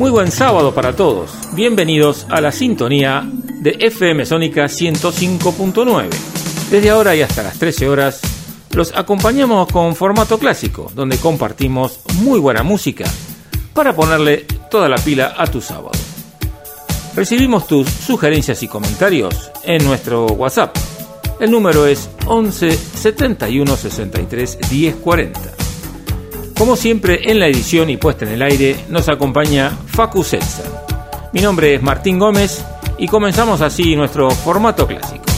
Muy buen sábado para todos. Bienvenidos a la sintonía de FM Sónica 105.9. Desde ahora y hasta las 13 horas los acompañamos con formato clásico, donde compartimos muy buena música para ponerle toda la pila a tu sábado. Recibimos tus sugerencias y comentarios en nuestro WhatsApp. El número es 11 71 63 10 40. Como siempre, en la edición y puesta en el aire nos acompaña Facu Setza. Mi nombre es Martín Gómez y comenzamos así nuestro formato clásico.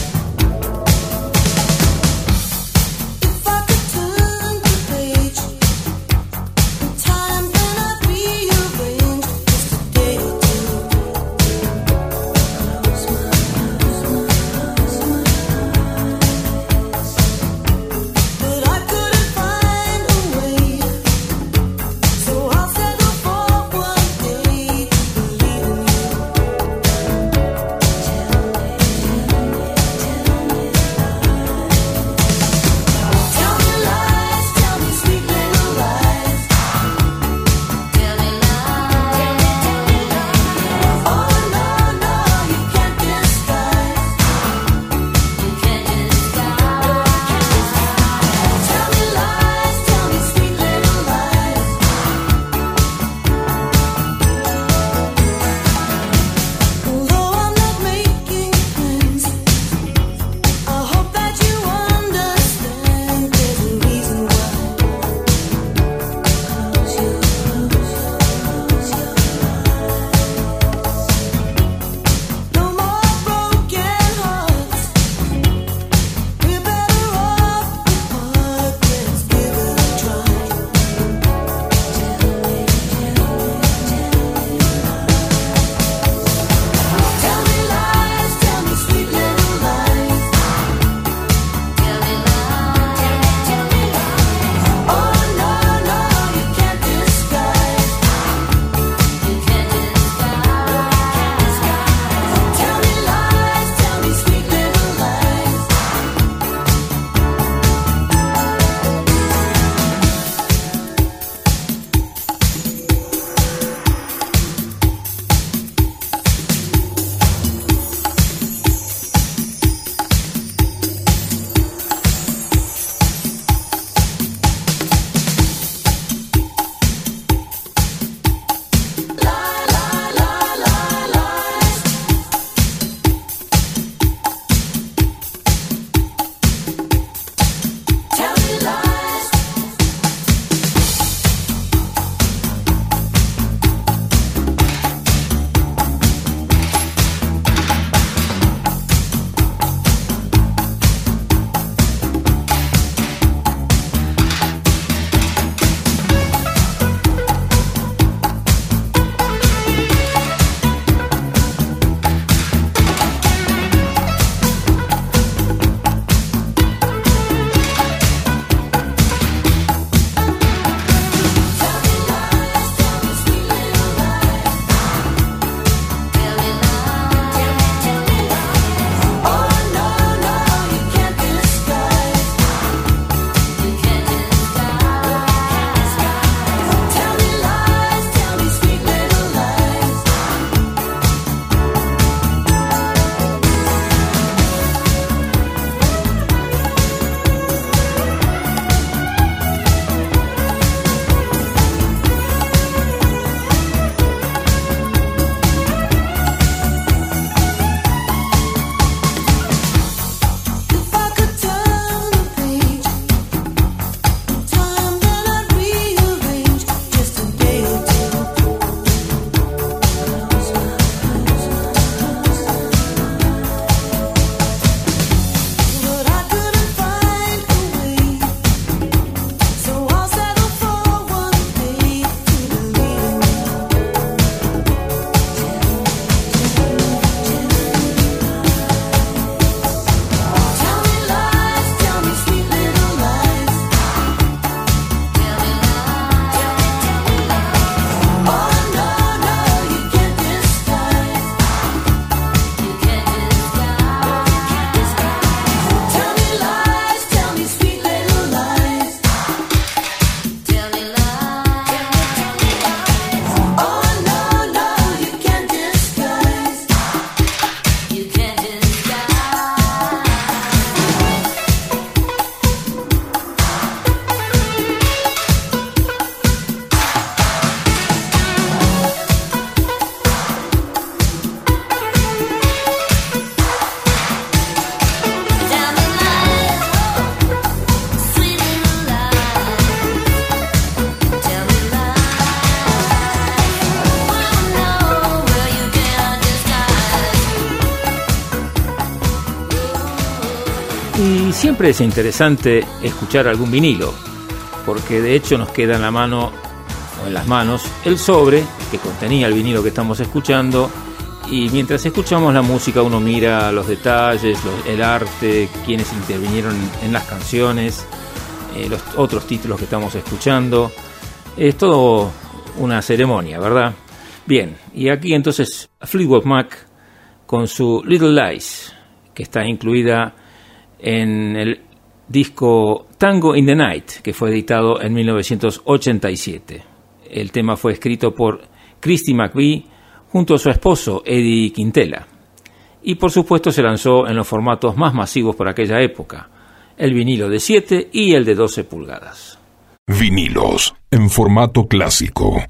Es interesante escuchar algún vinilo, porque de hecho nos queda en la mano o en las manos el sobre que contenía el vinilo que estamos escuchando y mientras escuchamos la música uno mira los detalles, el arte, quienes intervinieron en las canciones, eh, los otros títulos que estamos escuchando. Es todo una ceremonia, ¿verdad? Bien, y aquí entonces Fleetwood Mac con su Little Lies, que está incluida en el disco Tango in the Night, que fue editado en 1987. El tema fue escrito por Christy McVie junto a su esposo Eddie Quintela. Y por supuesto se lanzó en los formatos más masivos por aquella época, el vinilo de 7 y el de 12 pulgadas. Vinilos en formato clásico.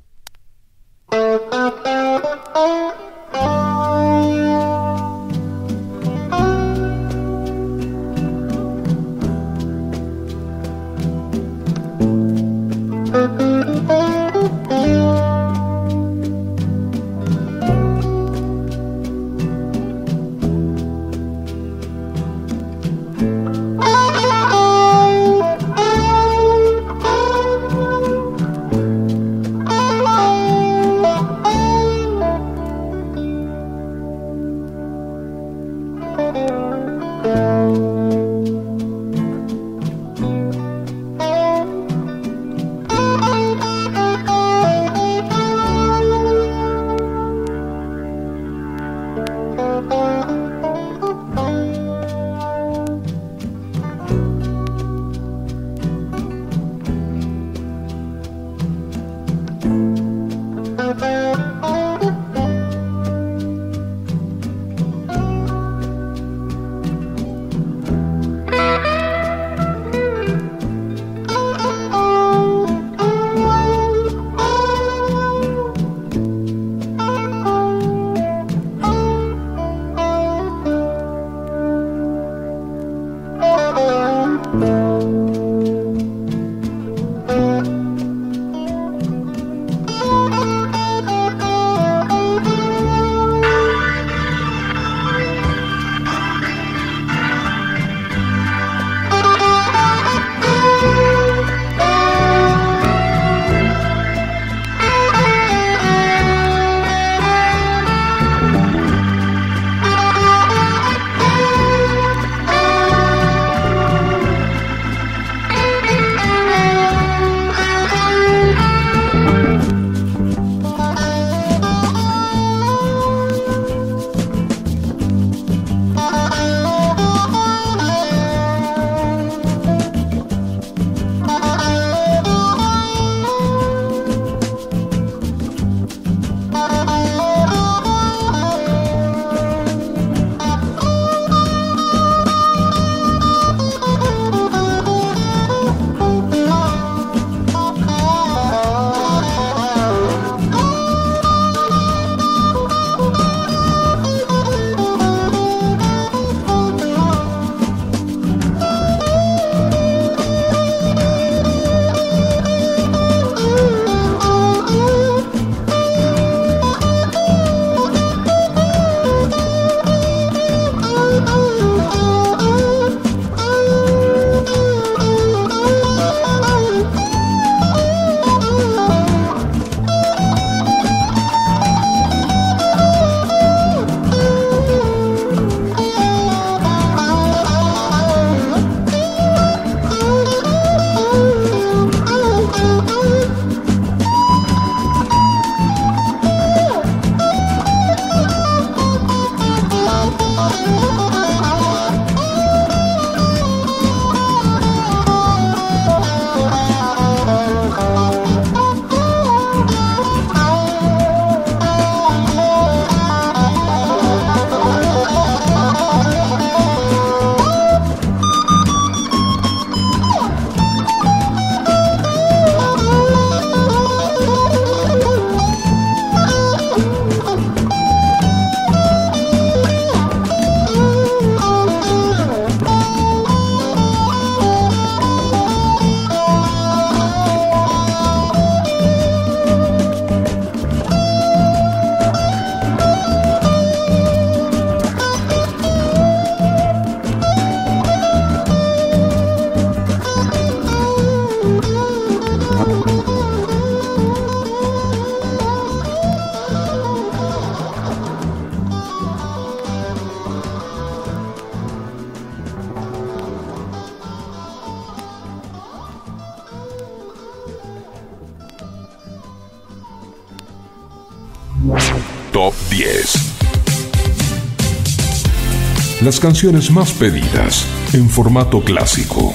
Las canciones más pedidas en formato clásico.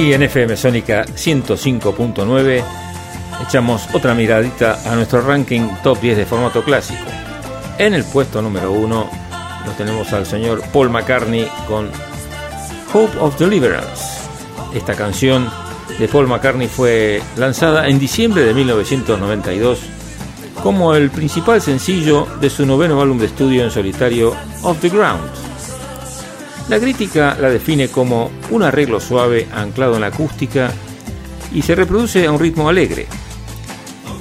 Y en FM Sónica 105.9 echamos otra miradita a nuestro ranking top 10 de formato clásico. En el puesto número 1 lo tenemos al señor Paul McCartney con Hope of Deliverance. Esta canción de Paul McCartney fue lanzada en diciembre de 1992 como el principal sencillo de su noveno álbum de estudio en solitario Off the Ground. La crítica la define como un arreglo suave anclado en la acústica y se reproduce a un ritmo alegre.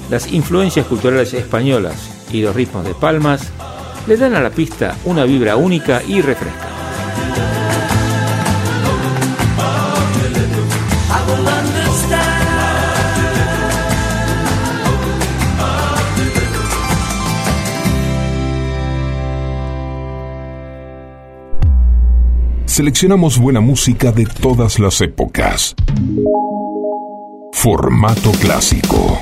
Las influencias culturales españolas y los ritmos de palmas le dan a la pista una vibra única y refrescante. Seleccionamos buena música de todas las épocas. Formato clásico.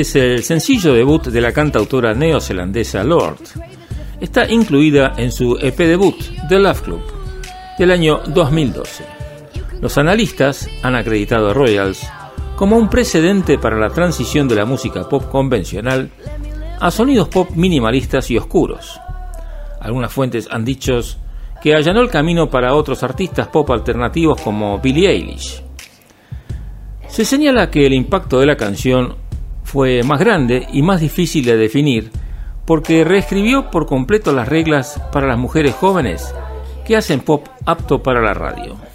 es el sencillo debut de la cantautora neozelandesa Lord. Está incluida en su EP debut, The Love Club, del año 2012. Los analistas han acreditado a Royals como un precedente para la transición de la música pop convencional a sonidos pop minimalistas y oscuros. Algunas fuentes han dicho que allanó el camino para otros artistas pop alternativos como Billie Eilish. Se señala que el impacto de la canción fue más grande y más difícil de definir, porque reescribió por completo las reglas para las mujeres jóvenes que hacen pop apto para la radio.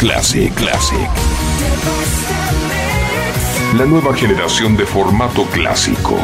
Classic, Classic. La nueva generación de formato clásico.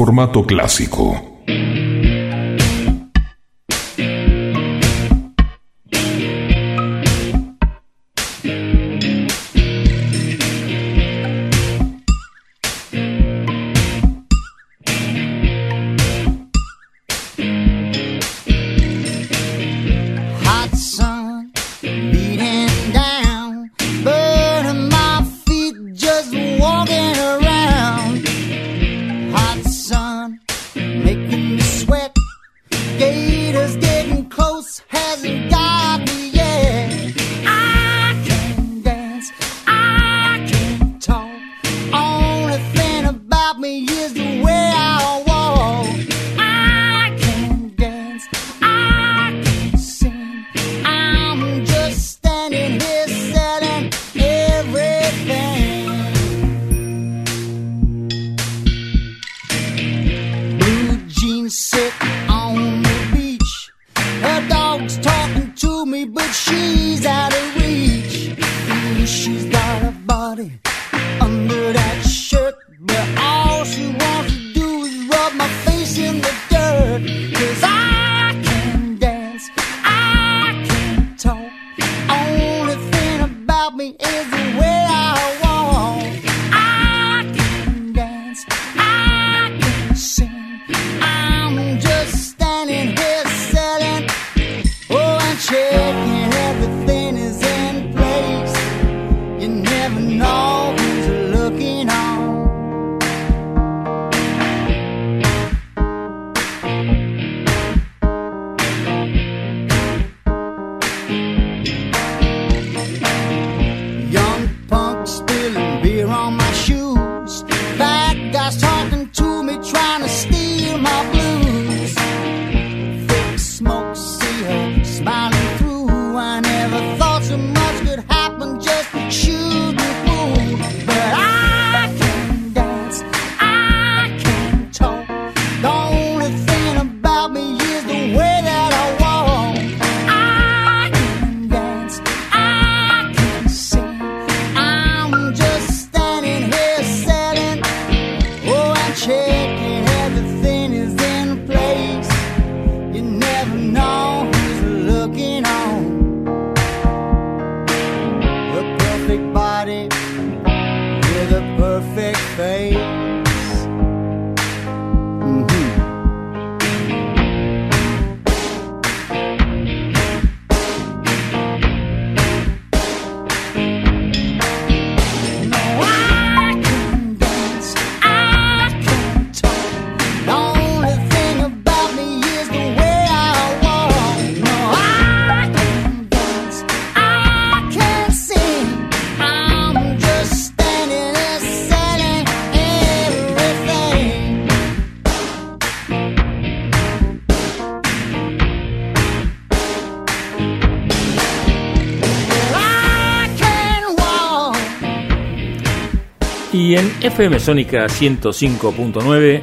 formato clásico. FM Sónica 105.9,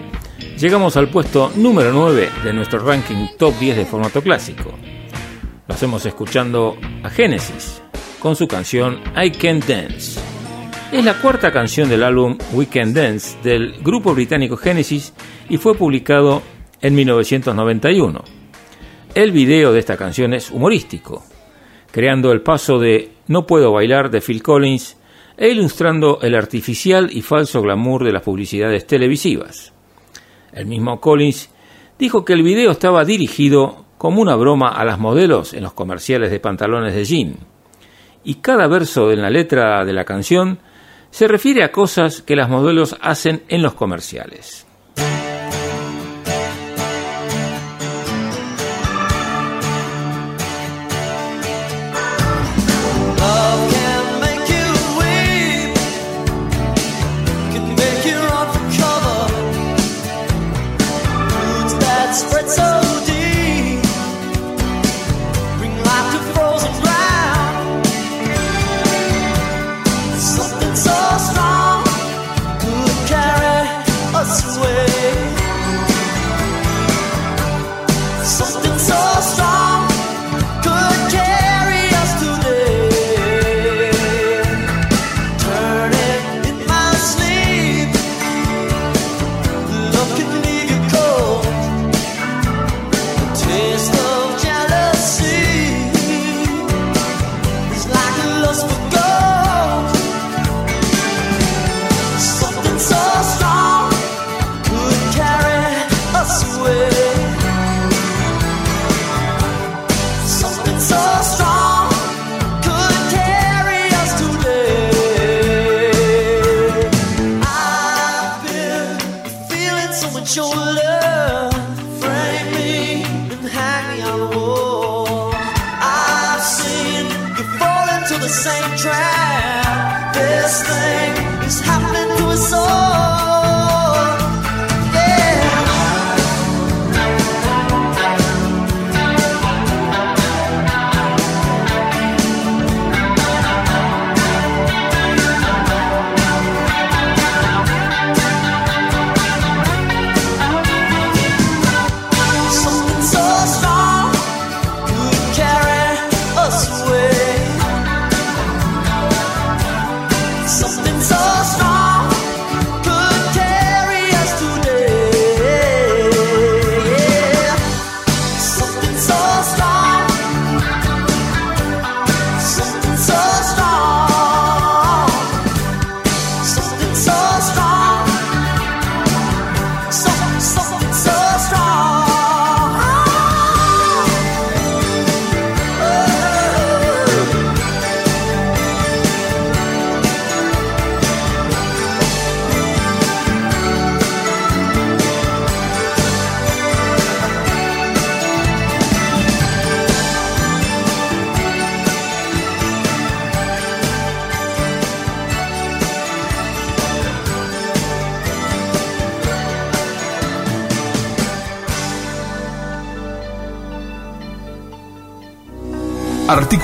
llegamos al puesto número 9 de nuestro ranking top 10 de formato clásico. Lo hacemos escuchando a Genesis con su canción I Can Dance. Es la cuarta canción del álbum We Can Dance del grupo británico Genesis y fue publicado en 1991. El video de esta canción es humorístico, creando el paso de No puedo bailar de Phil Collins e ilustrando el artificial y falso glamour de las publicidades televisivas. El mismo Collins dijo que el video estaba dirigido como una broma a las modelos en los comerciales de pantalones de jean, y cada verso en la letra de la canción se refiere a cosas que las modelos hacen en los comerciales.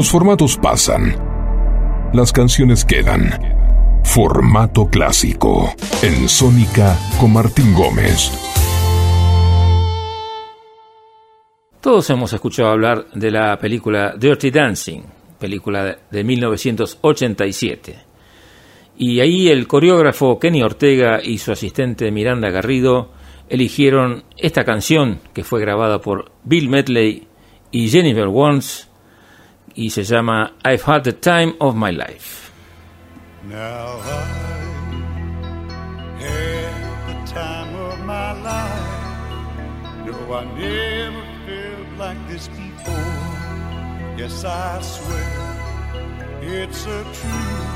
Los formatos pasan. Las canciones quedan. Formato clásico. En Sónica con Martín Gómez. Todos hemos escuchado hablar de la película Dirty Dancing, película de 1987. Y ahí el coreógrafo Kenny Ortega y su asistente Miranda Garrido eligieron esta canción que fue grabada por Bill Medley y Jennifer Warnes y se llama I've Had the Time of My Life. Now I had the time of my life. No, I never felt like this before. Yes, I swear it's a truth,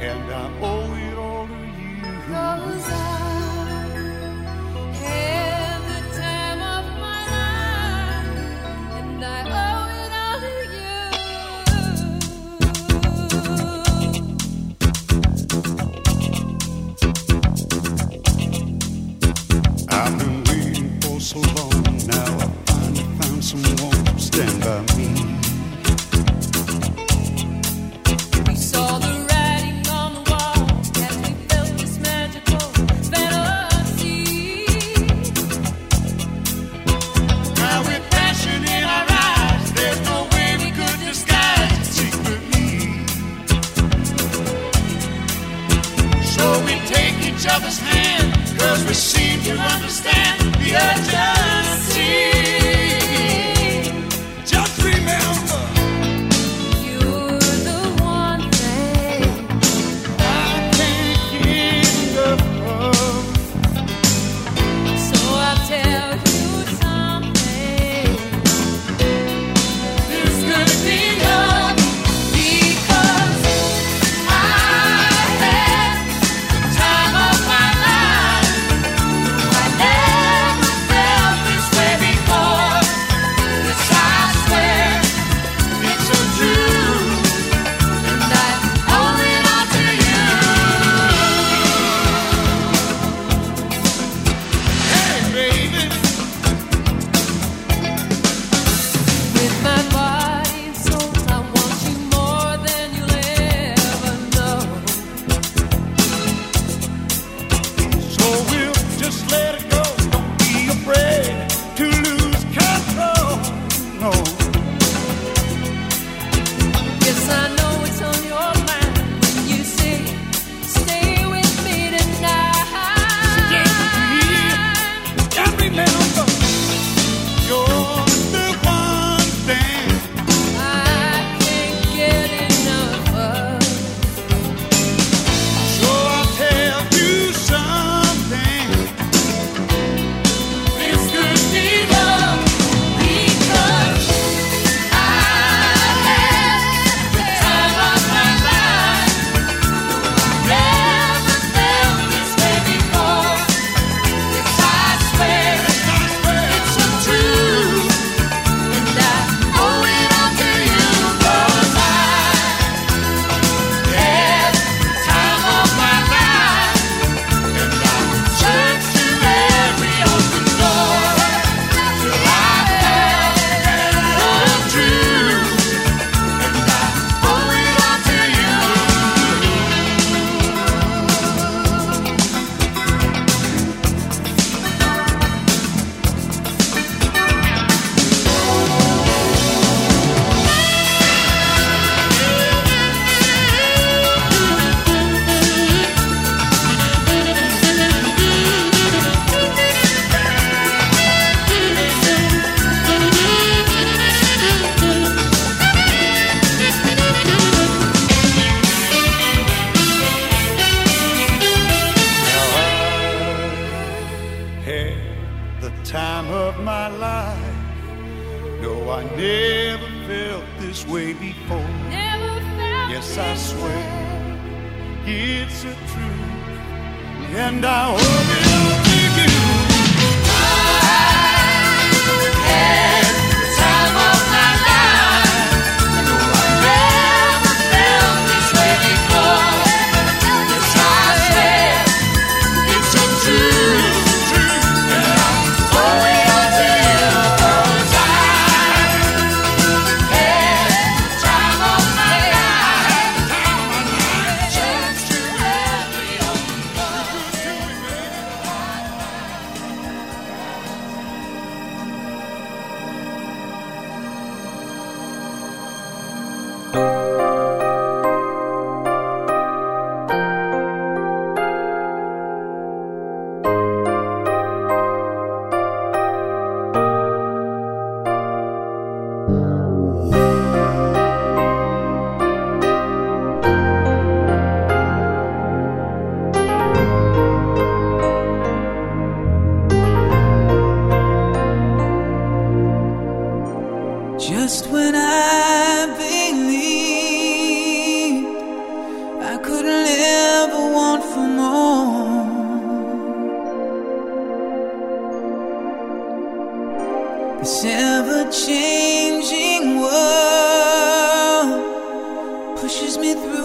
and I owe it all to you. Cause I had so long. Now I finally found someone to stand by me. We saw the writing on the wall as we felt this magical fantasy. Now with passion in our eyes, there's no way we could disguise. So we take each other's hand others receive, you understand the urgency. This ever changing world pushes me through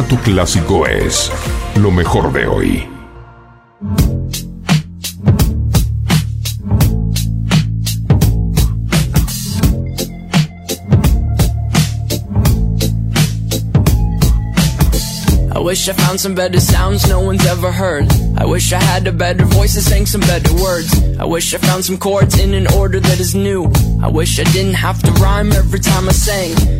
Formato clásico es lo mejor de hoy. I wish I found some better sounds no one's ever heard. I wish I had a better voice and sang some better words. I wish I found some chords in an order that is new. I wish I didn't have to rhyme every time I sang.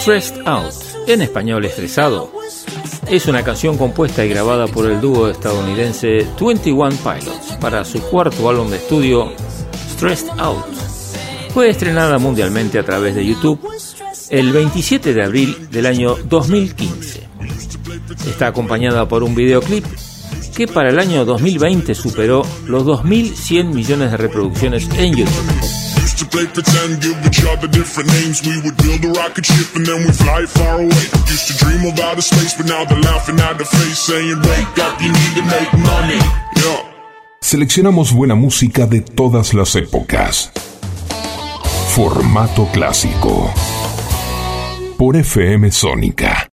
Stressed Out, en español estresado, es una canción compuesta y grabada por el dúo estadounidense 21 Pilots para su cuarto álbum de estudio Stressed Out. Fue estrenada mundialmente a través de YouTube el 27 de abril del año 2015. Está acompañada por un videoclip que para el año 2020 superó los 2.100 millones de reproducciones en YouTube. To play pretend, give each other different names. We would build a rocket ship and then we fly far away. Used to dream of outer space, but now they're laughing at the face, saying, Wake up, you need to make money. Yeah. Seleccionamos buena música de todas las épocas. Formato clásico. Por FM Sónica.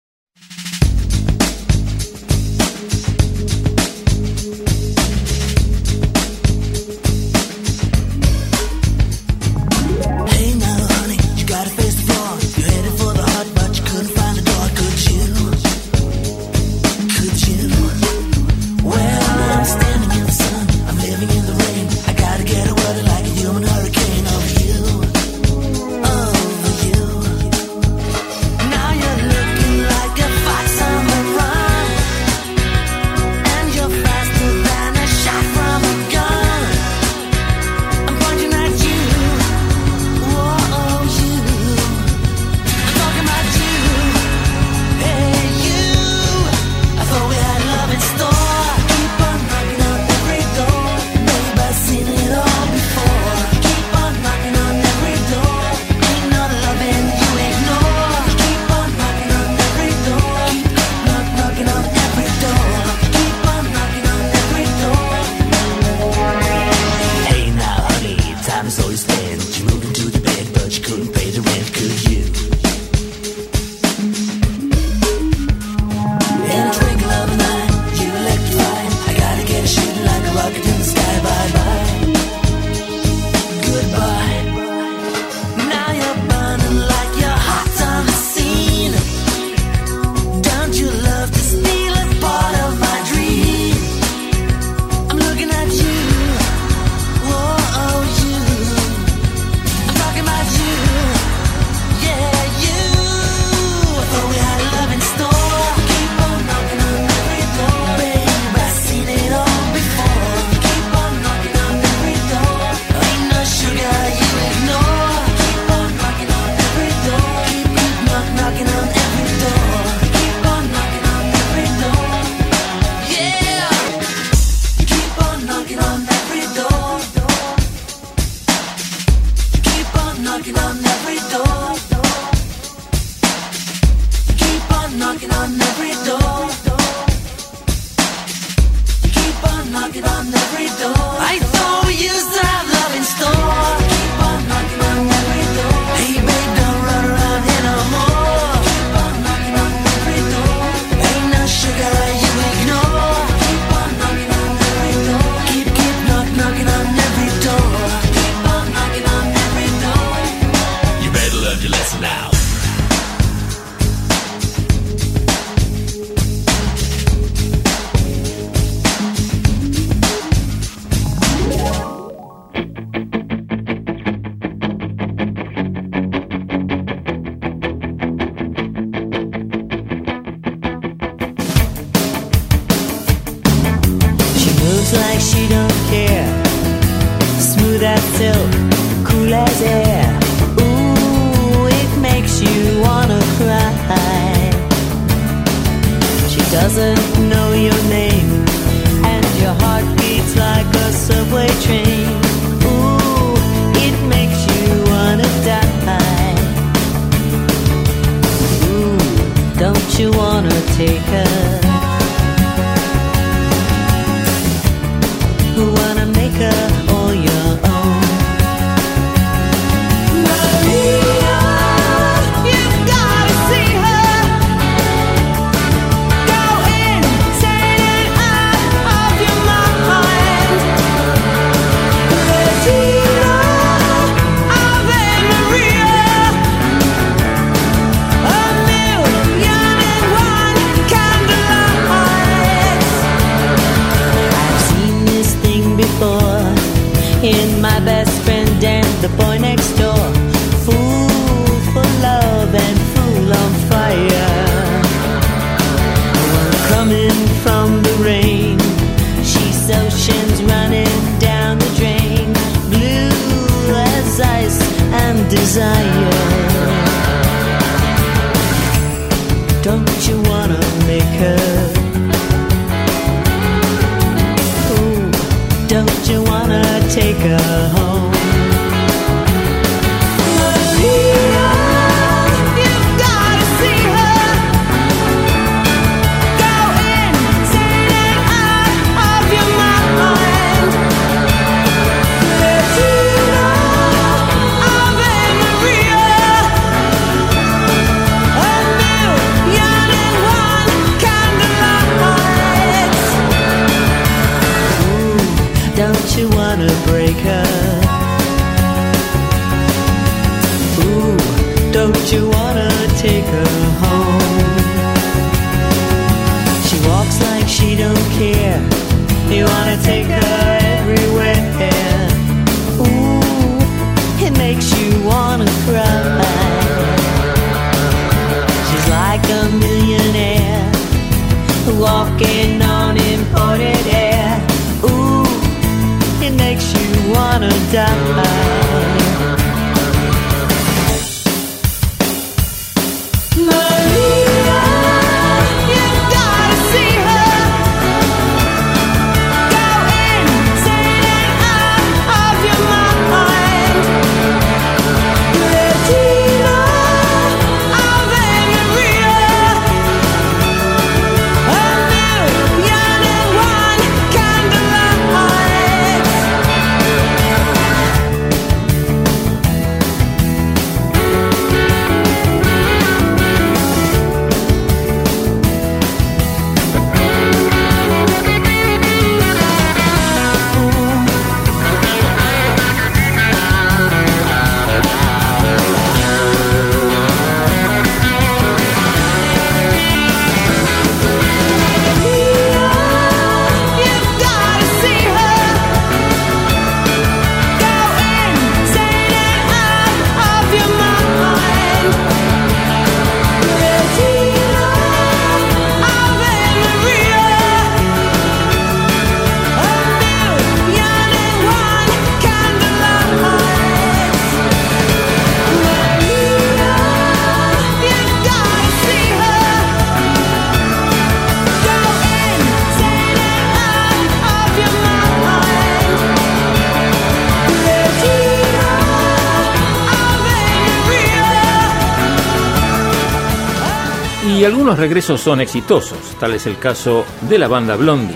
regresos son exitosos, tal es el caso de la banda Blondie,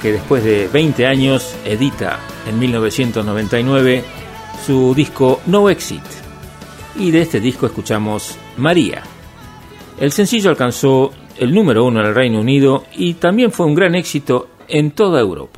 que después de 20 años edita en 1999 su disco No Exit. Y de este disco escuchamos María. El sencillo alcanzó el número uno en el Reino Unido y también fue un gran éxito en toda Europa.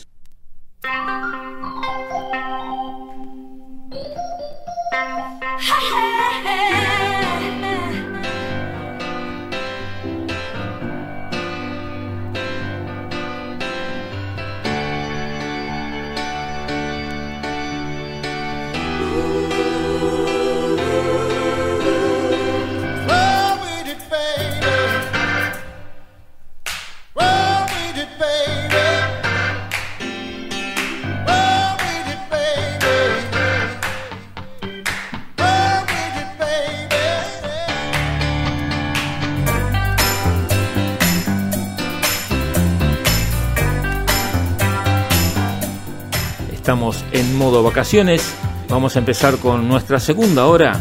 Vamos a empezar con nuestra segunda hora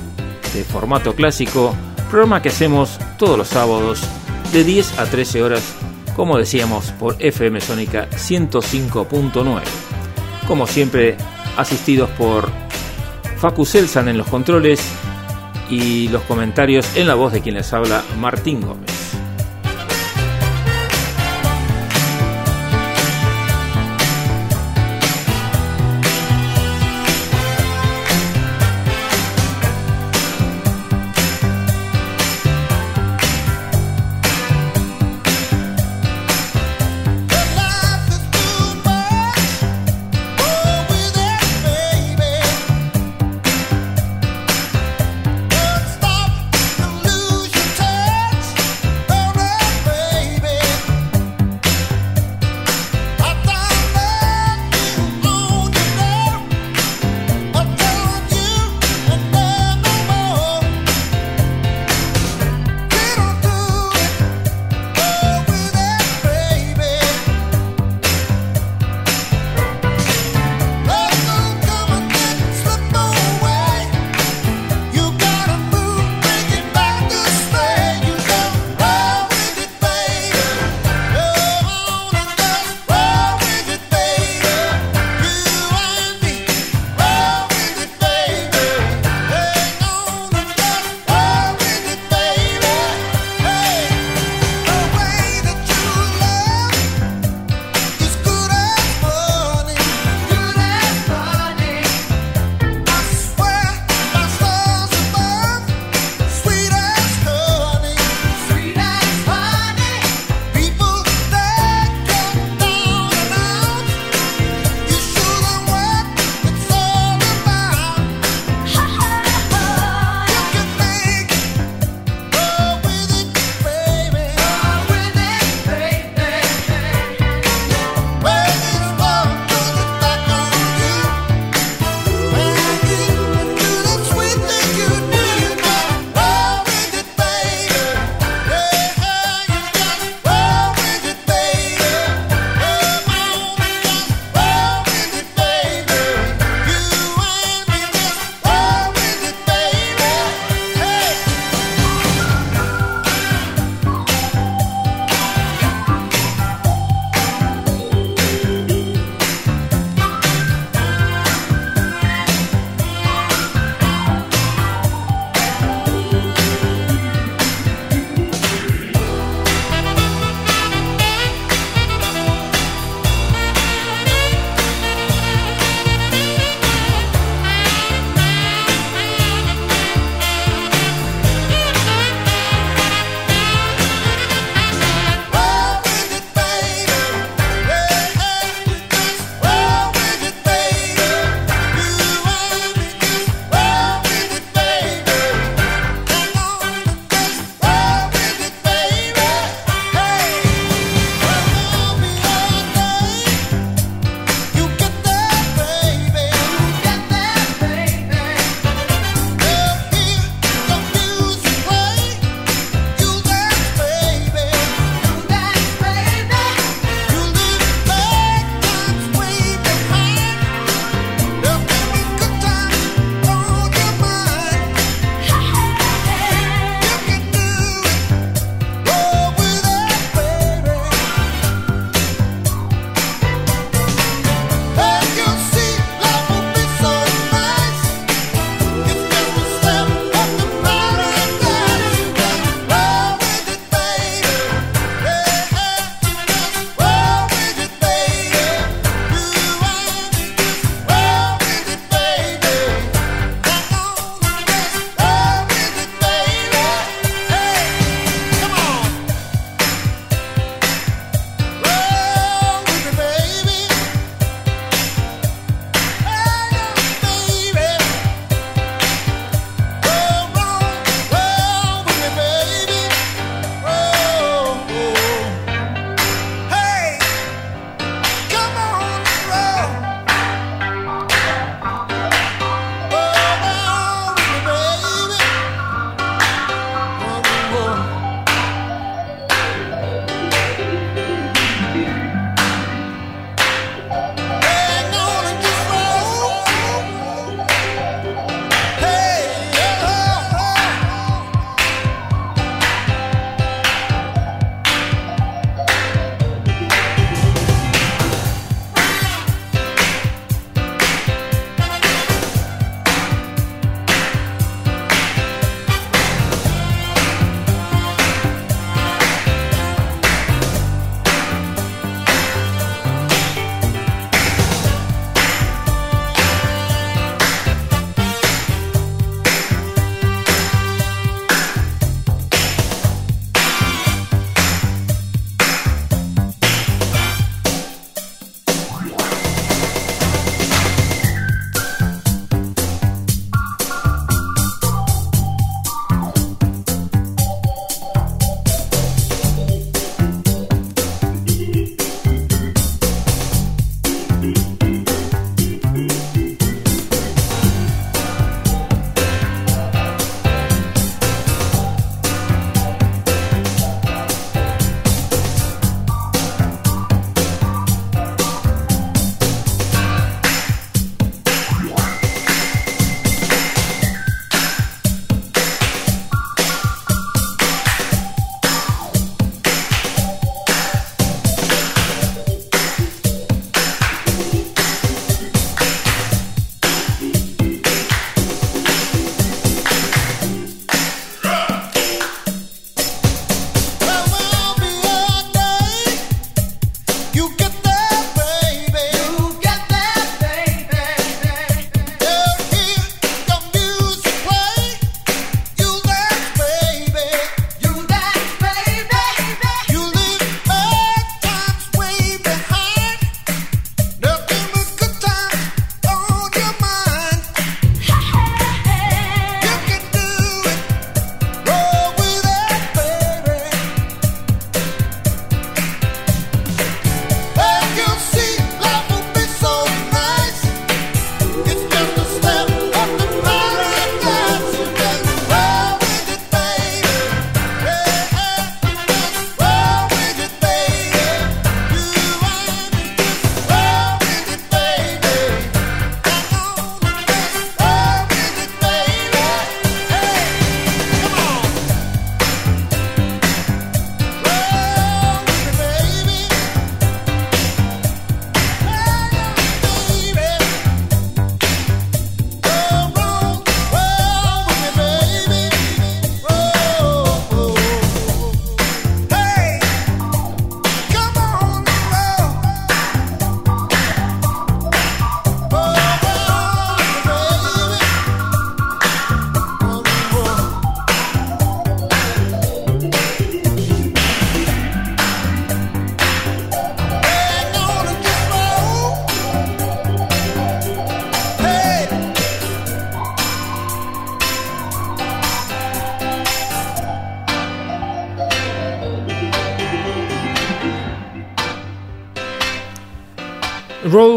de formato clásico, programa que hacemos todos los sábados de 10 a 13 horas, como decíamos, por FM Sónica 105.9. Como siempre, asistidos por Facu Selsan en los controles y los comentarios en la voz de quien les habla, Martín Gómez.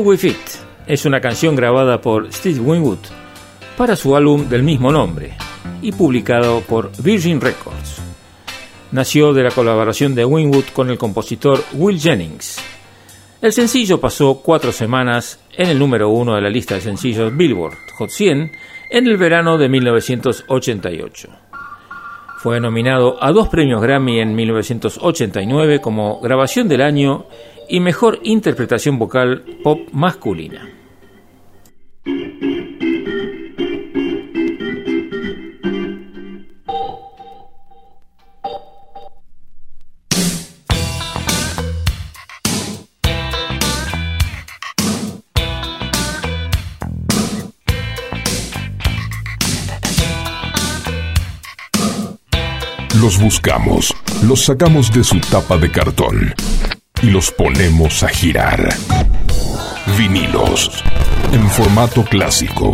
Roll With It es una canción grabada por Steve Winwood para su álbum del mismo nombre y publicado por Virgin Records. Nació de la colaboración de Winwood con el compositor Will Jennings. El sencillo pasó cuatro semanas en el número uno de la lista de sencillos Billboard Hot 100 en el verano de 1988. Fue nominado a dos premios Grammy en 1989 como Grabación del Año y Mejor Interpretación Vocal Pop Masculina. Los buscamos, los sacamos de su tapa de cartón y los ponemos a girar. Vinilos en formato clásico.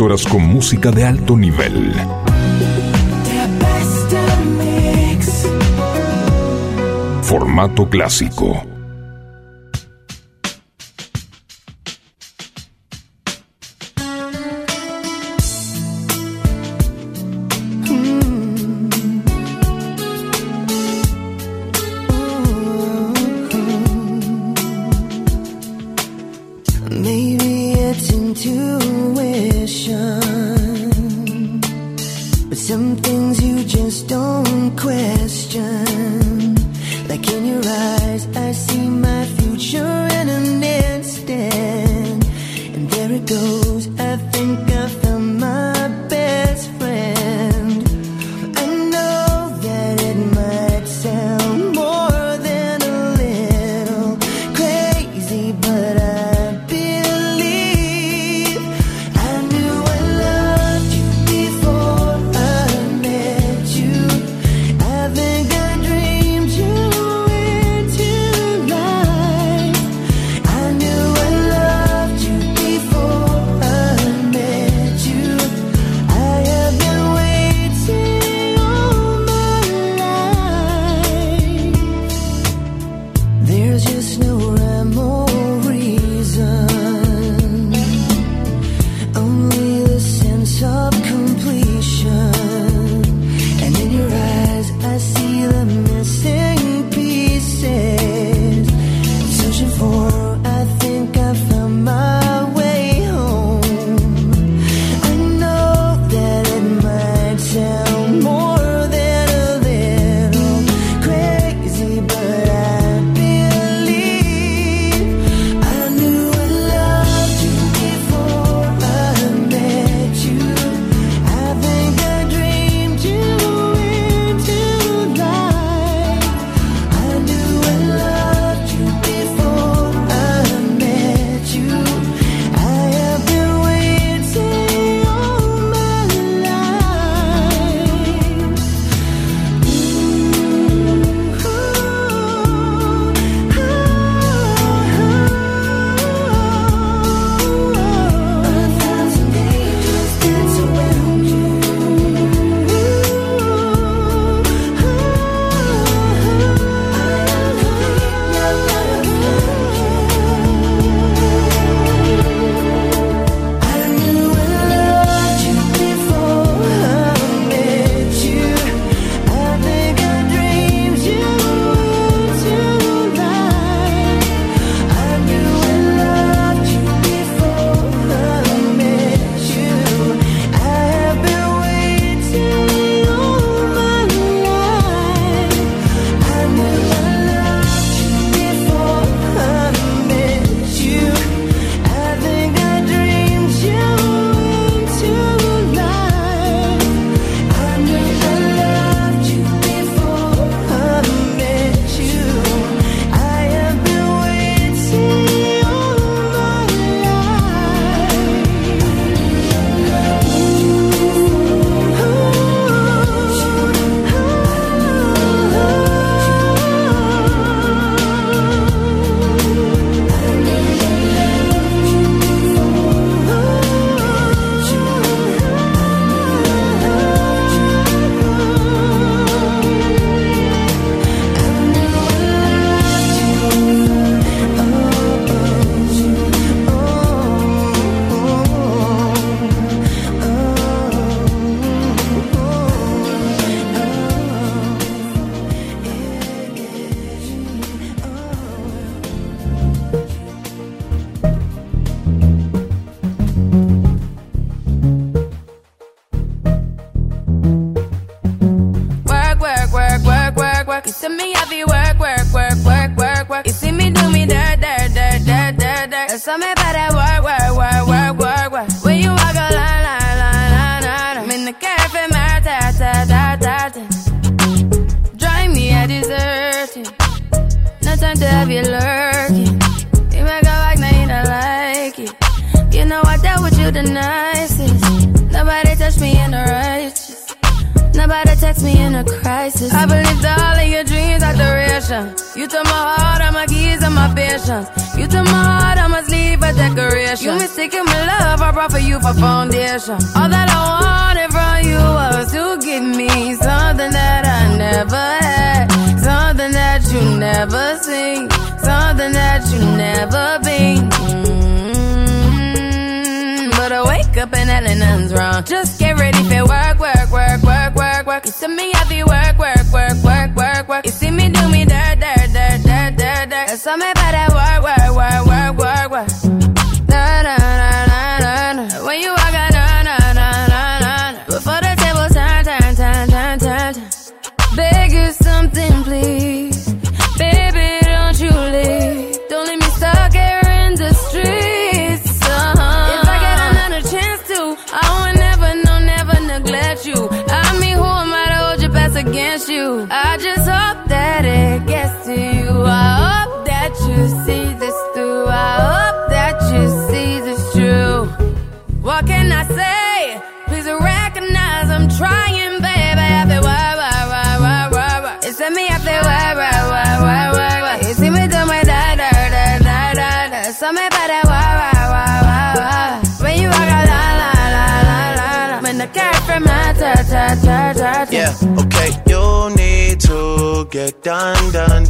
Con música de alto nivel. Formato clásico.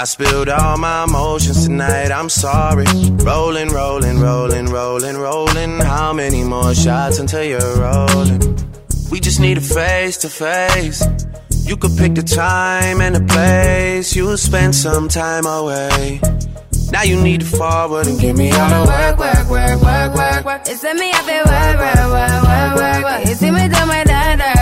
I spilled all my emotions tonight, I'm sorry. Rolling, rolling, rolling, rolling, rolling. How many more shots until you're rolling? We just need a face to face. You could pick the time and the place. You'll spend some time away. Now you need to forward and give me all the work, work, work, work, work, work. It's me up work, work, work, work, work. It's me do my da.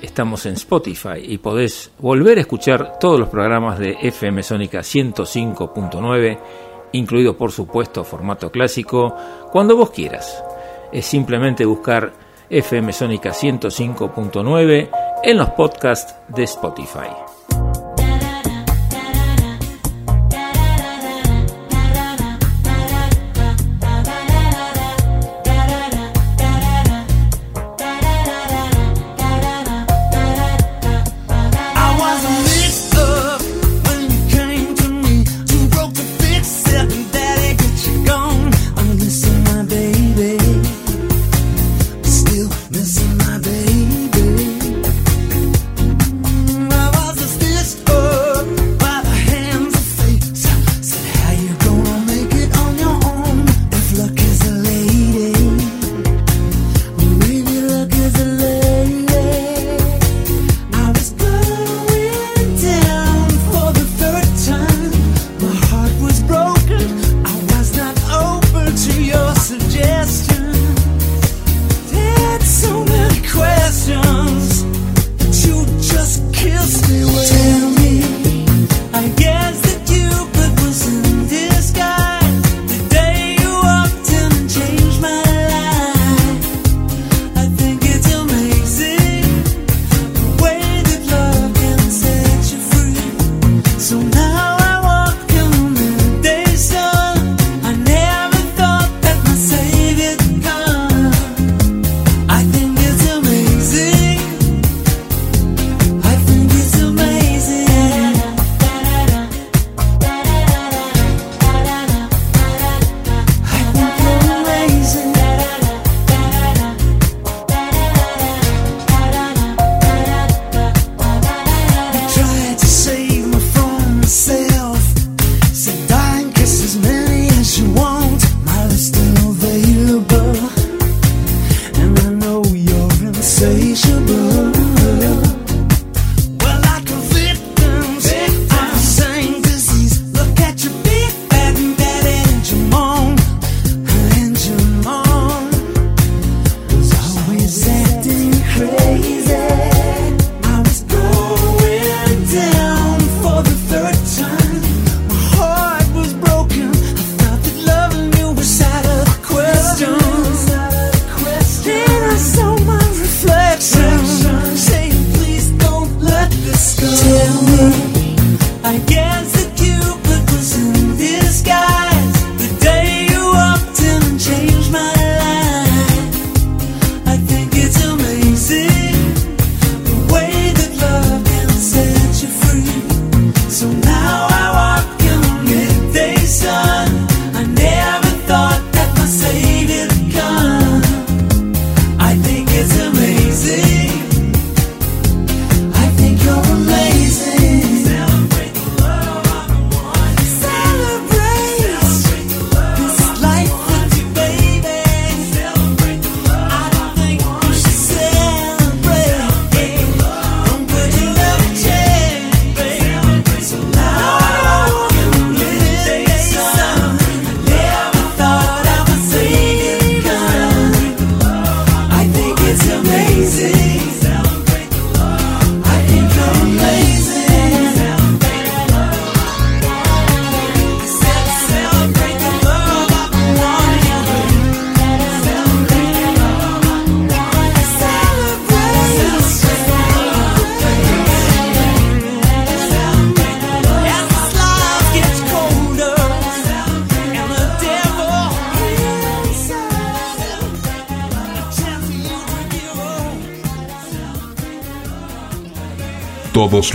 Estamos en Spotify y podés volver a escuchar todos los programas de FM Sónica 105.9, incluido por supuesto formato clásico, cuando vos quieras. Es simplemente buscar FM Sónica 105.9 en los podcasts de Spotify.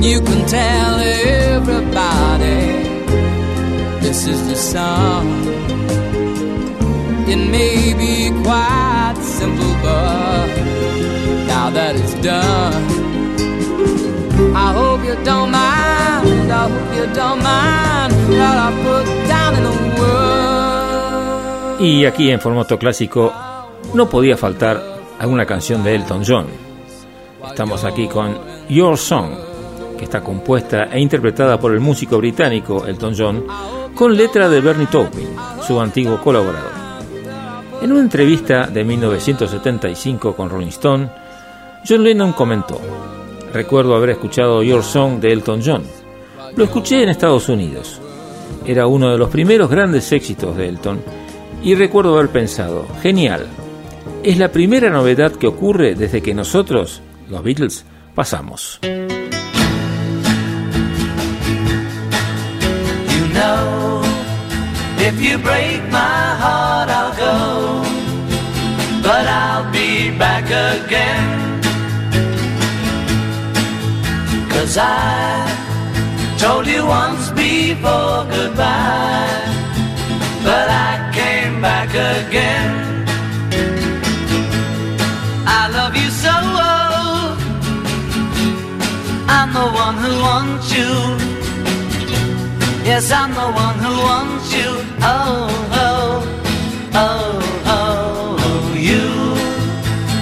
You can tell everybody this is the song. It may be quite simple, but now that it's done, I hope you don't mind. I hope you don't mind what I put down in the world. Y aquí en formato clásico no podía faltar alguna canción de Elton John. Estamos aquí con Your Song, que está compuesta e interpretada por el músico británico Elton John con letra de Bernie Taupin, su antiguo colaborador. En una entrevista de 1975 con Rolling Stone, John Lennon comentó, recuerdo haber escuchado Your Song de Elton John. Lo escuché en Estados Unidos. Era uno de los primeros grandes éxitos de Elton y recuerdo haber pensado, genial, es la primera novedad que ocurre desde que nosotros, los Beatles, pasamos. Know, if you break my heart, I'll go. But I'll be back again. Cause I told you once before goodbye. But I came back again. I love you so. I'm the one who wants you. Yes, I'm the one who wants you. Oh, oh, oh, oh, you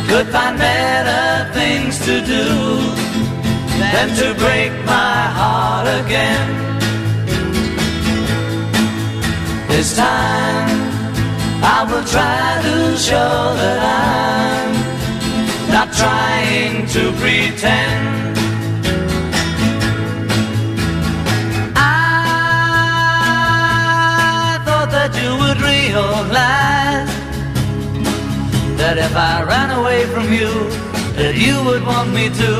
could find better things to do than to break my heart again. This time I will try to show that I'm not trying to pretend. Would realize that if I ran away from you, that you would want me to.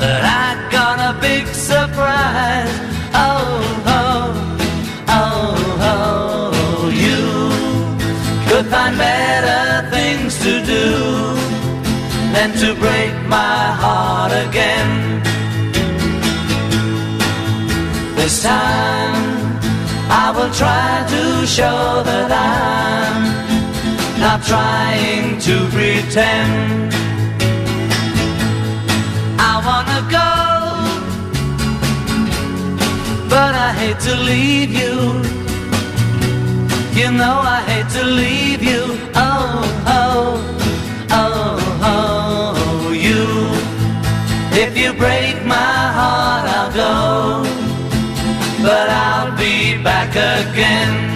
That I got a big surprise. Oh, oh, oh, oh, you could find better things to do than to break my heart again. This time I will try to show that I'm not trying to pretend. I wanna go, but I hate to leave you. You know I hate to leave you. Oh, oh, oh, oh, you. If you break my heart, I'll go, but I'll back again.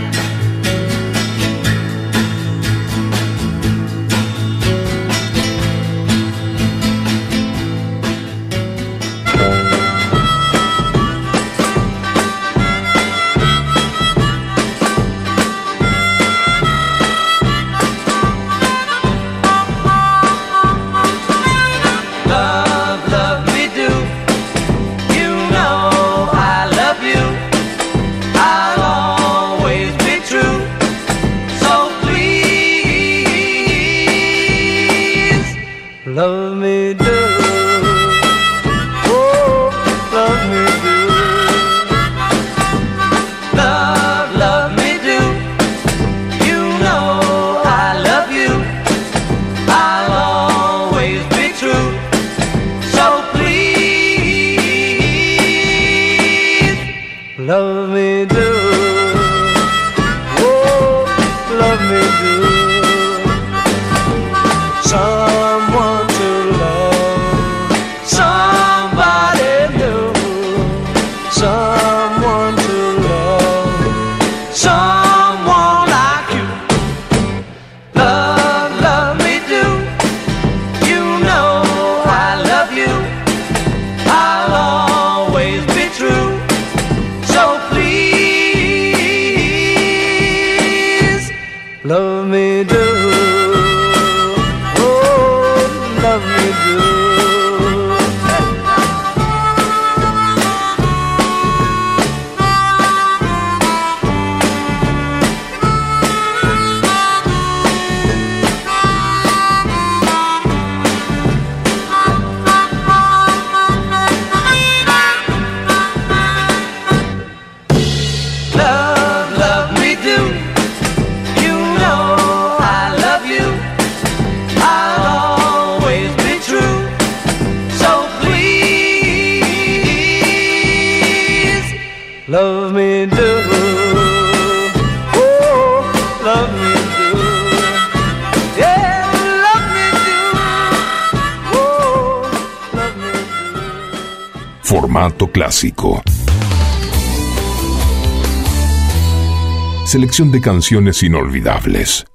De canciones inolvidables.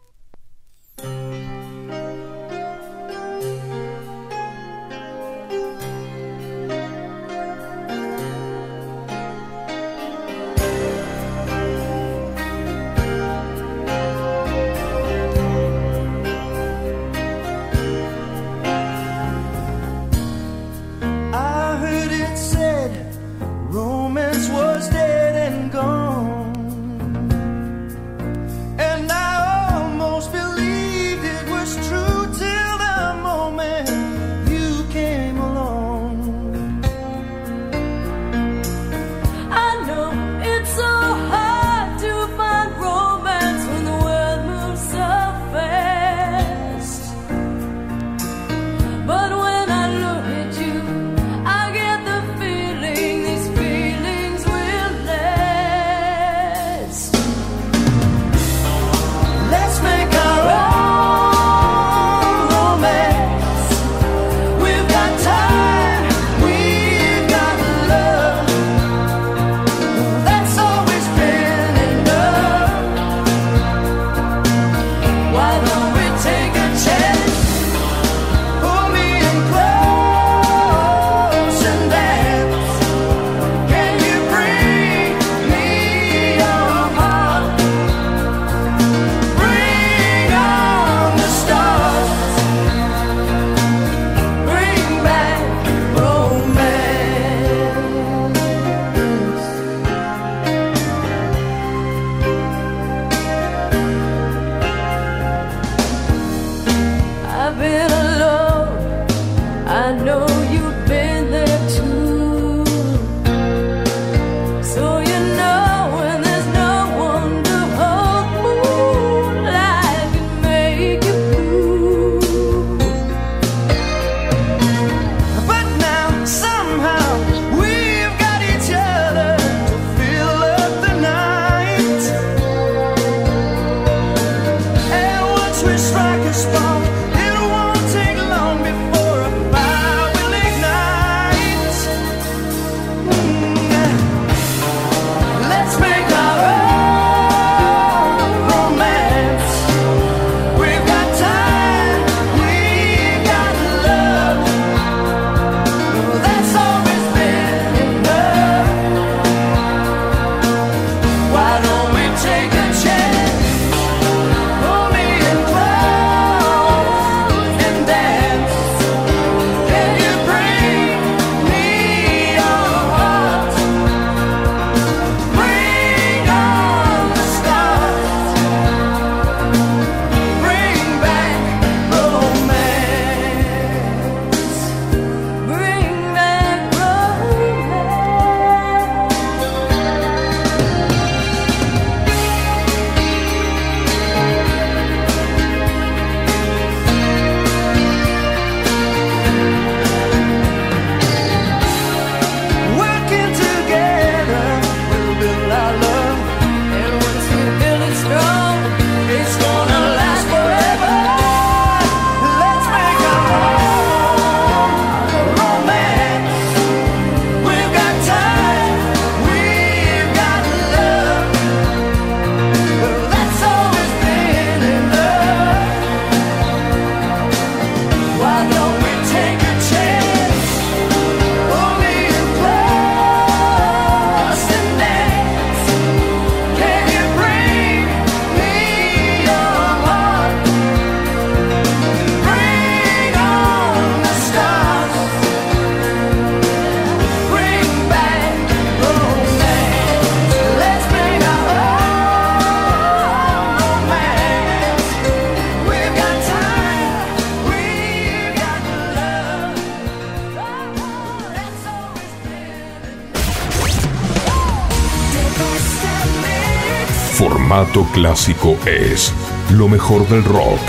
Clásico es lo mejor del rock.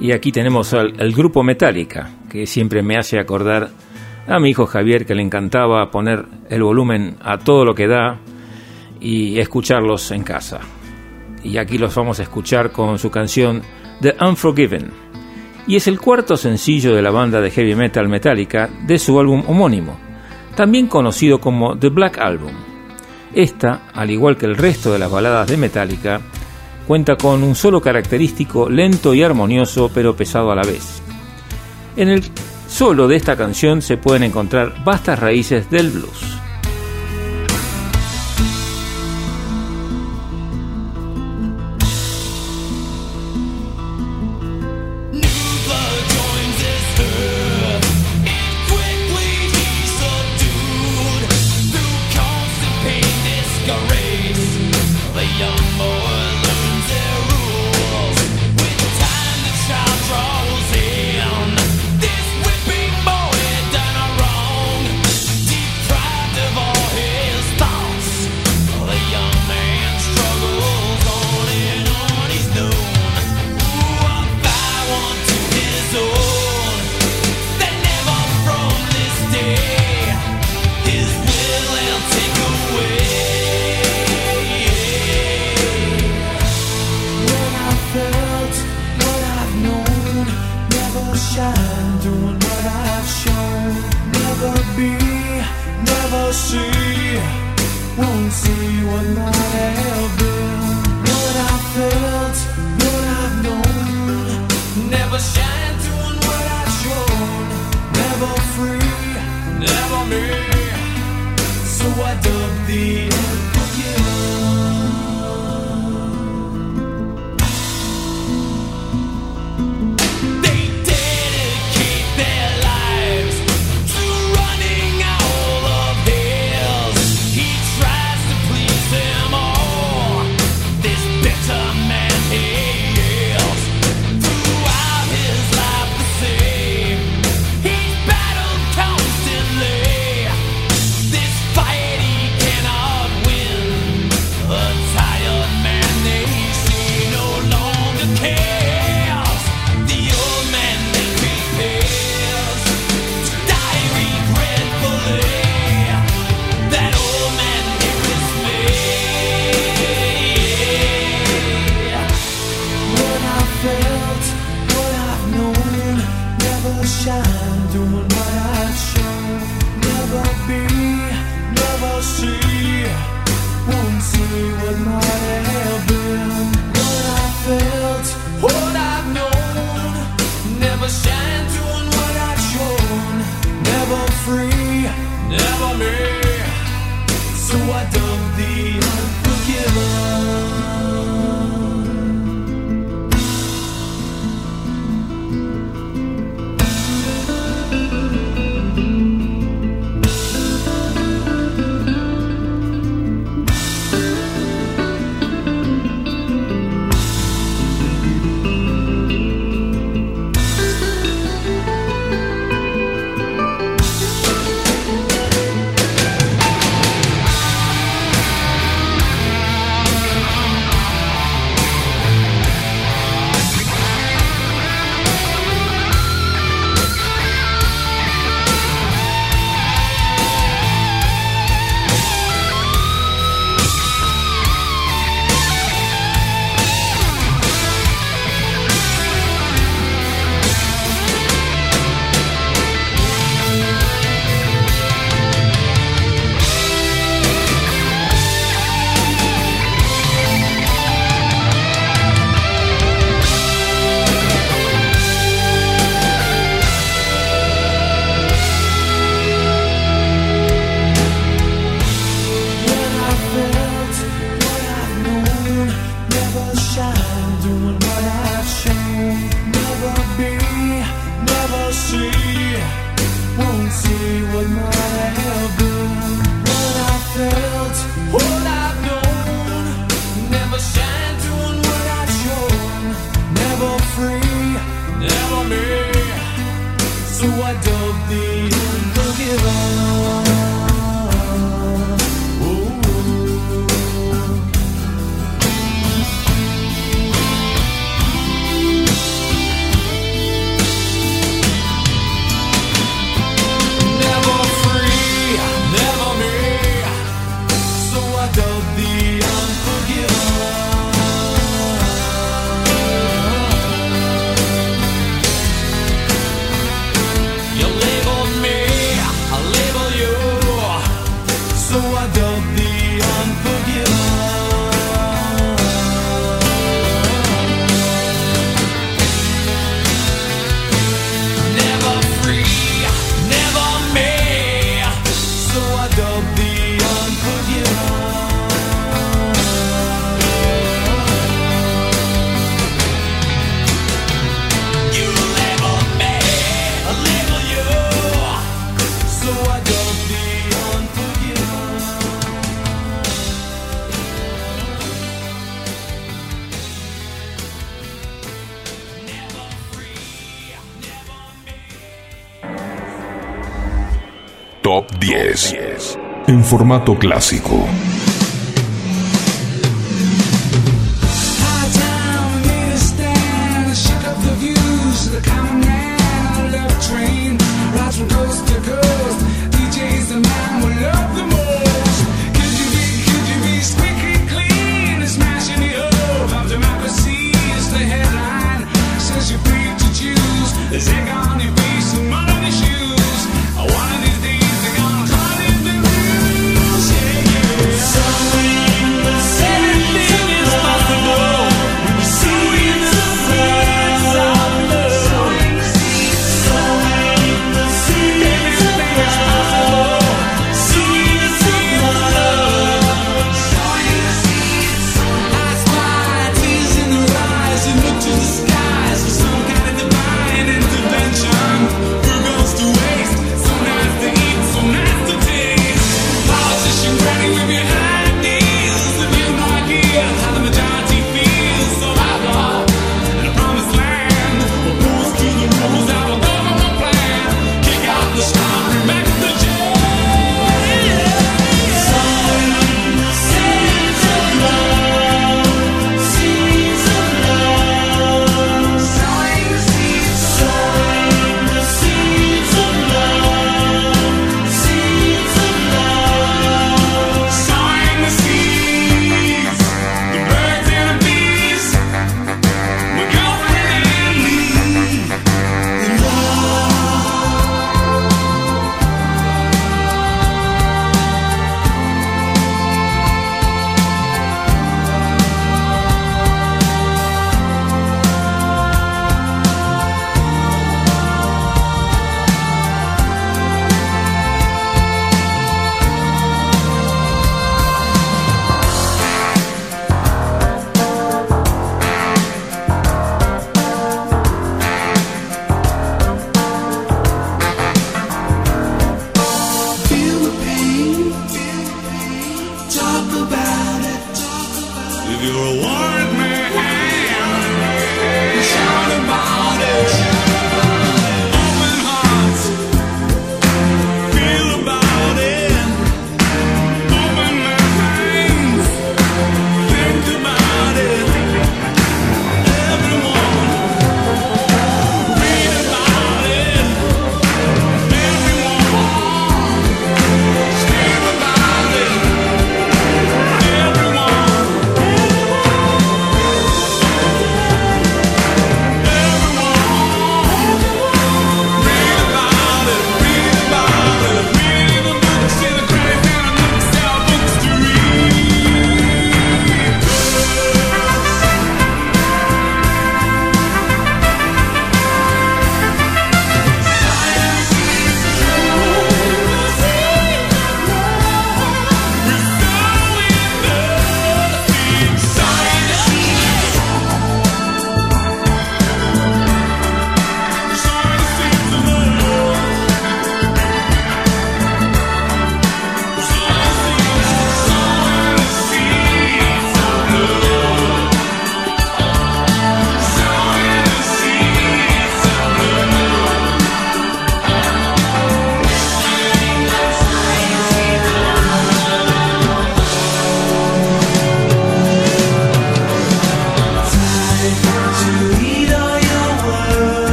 Y aquí tenemos al, el grupo Metallica, que siempre me hace acordar a mi hijo Javier, que le encantaba poner el volumen a todo lo que da y escucharlos en casa. Y aquí los vamos a escuchar con su canción The Unforgiven. Y es el cuarto sencillo de la banda de heavy metal Metallica de su álbum homónimo, también conocido como The Black Album. Esta, al igual que el resto de las baladas de Metallica, cuenta con un solo característico lento y armonioso pero pesado a la vez. En el solo de esta canción se pueden encontrar vastas raíces del blues. Formato clásico.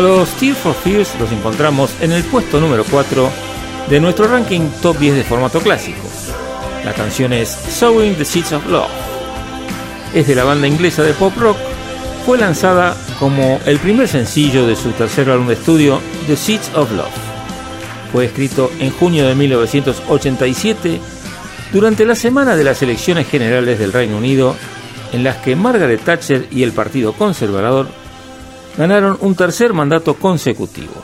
A los Tear for Fears los encontramos en el puesto número 4 de nuestro ranking top 10 de formato clásico. La canción es Sowing the Seeds of Love. Es de la banda inglesa de pop rock. Fue lanzada como el primer sencillo de su tercer álbum de estudio, The Seeds of Love. Fue escrito en junio de 1987 durante la semana de las elecciones generales del Reino Unido, en las que Margaret Thatcher y el Partido Conservador ganaron un tercer mandato consecutivo.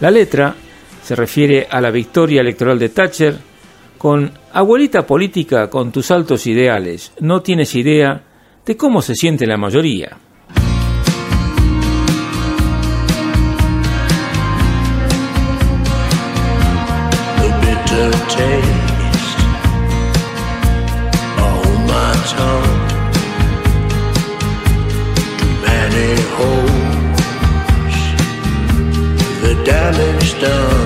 La letra se refiere a la victoria electoral de Thatcher con Abuelita política con tus altos ideales, no tienes idea de cómo se siente la mayoría. damage done.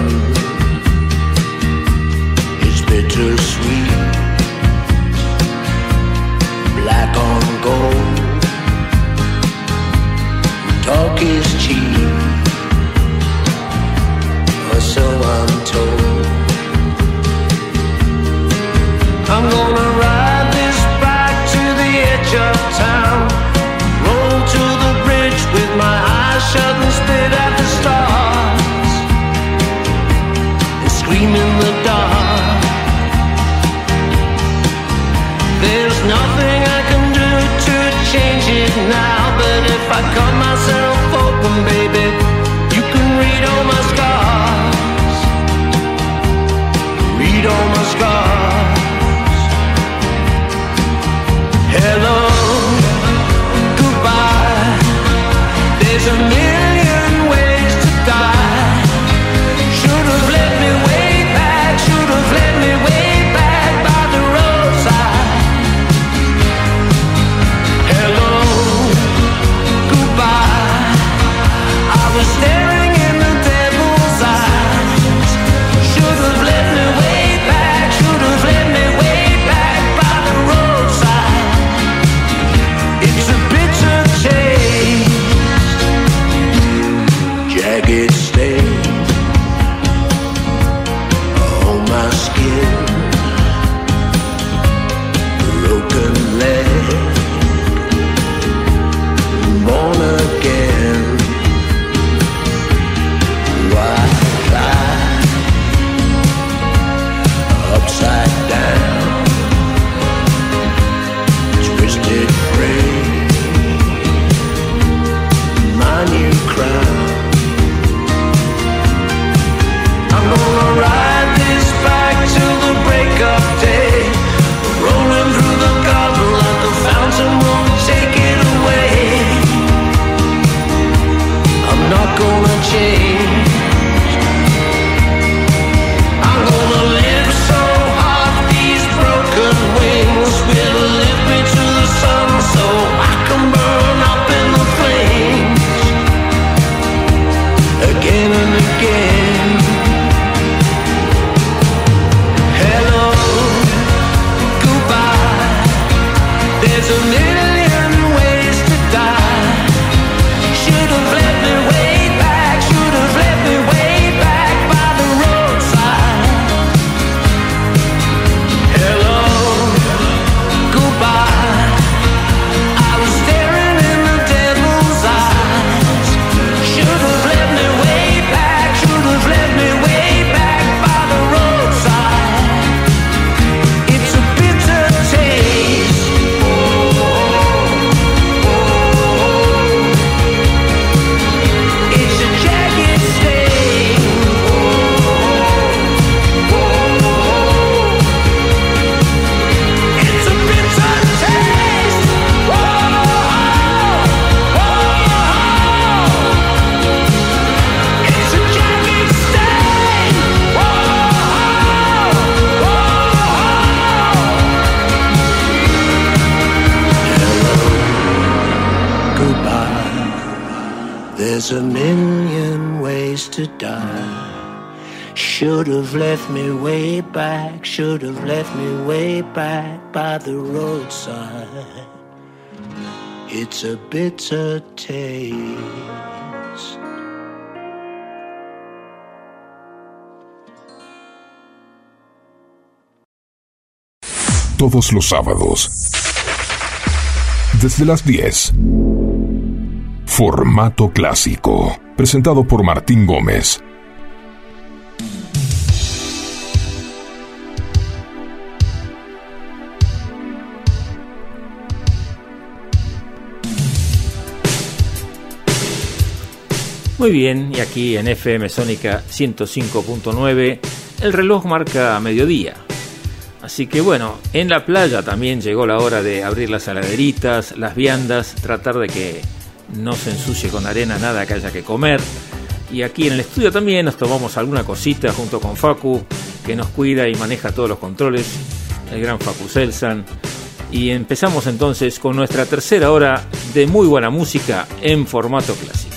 I got myself left me way back, should have left me way back by the roadside. It's a bitter taste. Todos los sábados, desde las 10. Formato clásico, presentado por Martín Gómez Muy bien, y aquí en FM Sónica 105.9 el reloj marca mediodía. Así que bueno, en la playa también llegó la hora de abrir las heladeritas, las viandas, tratar de que no se ensucie con arena nada que haya que comer. Y aquí en el estudio también nos tomamos alguna cosita junto con Facu, que nos cuida y maneja todos los controles, el gran Facu Selsan. Y empezamos entonces con nuestra tercera hora de muy buena música en formato clásico.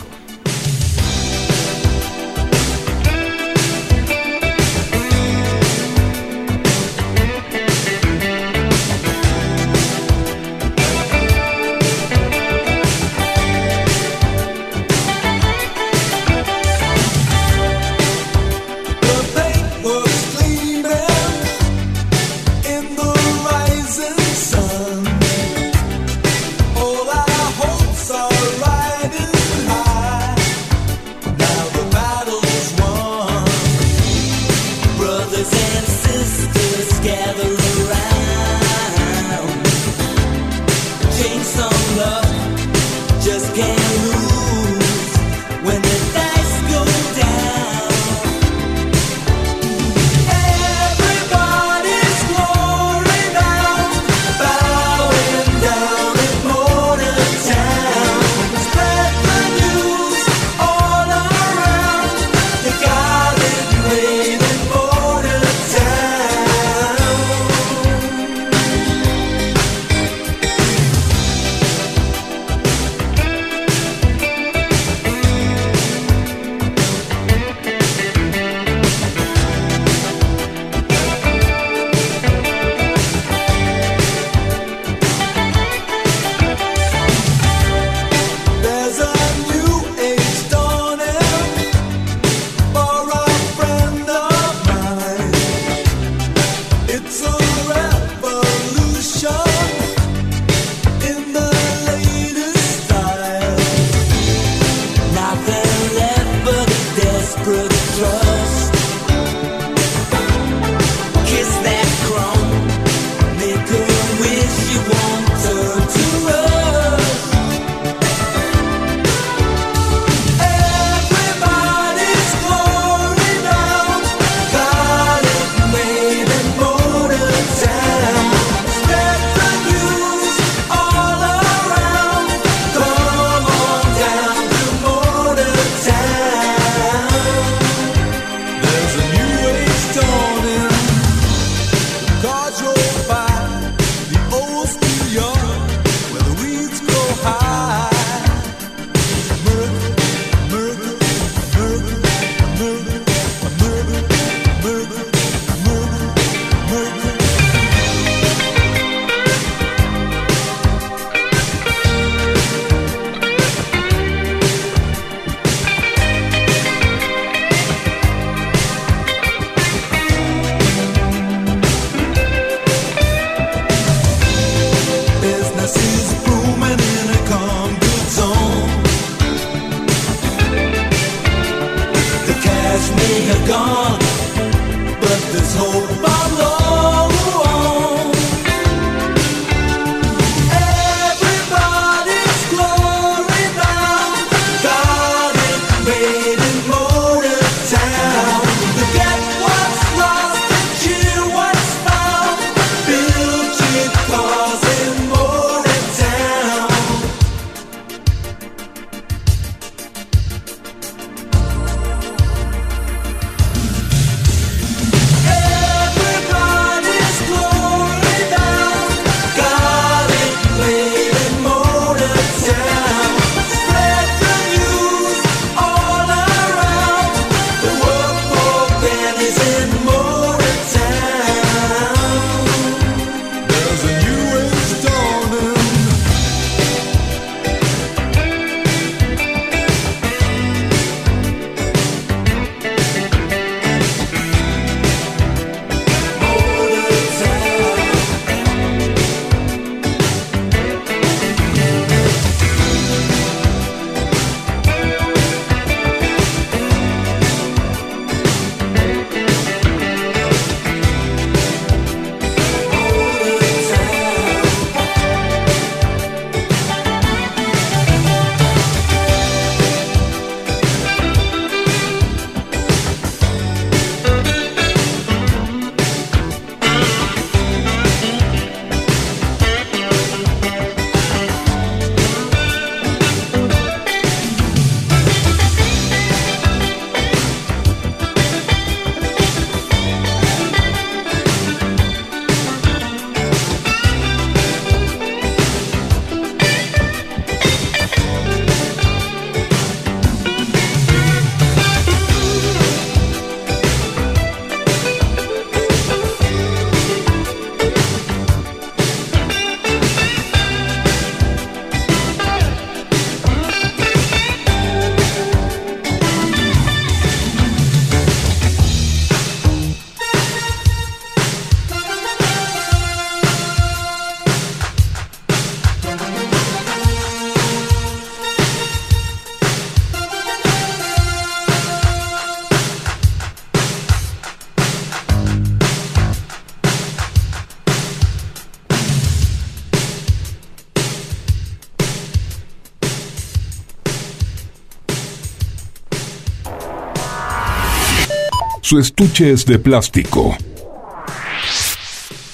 Su estuche es de plástico.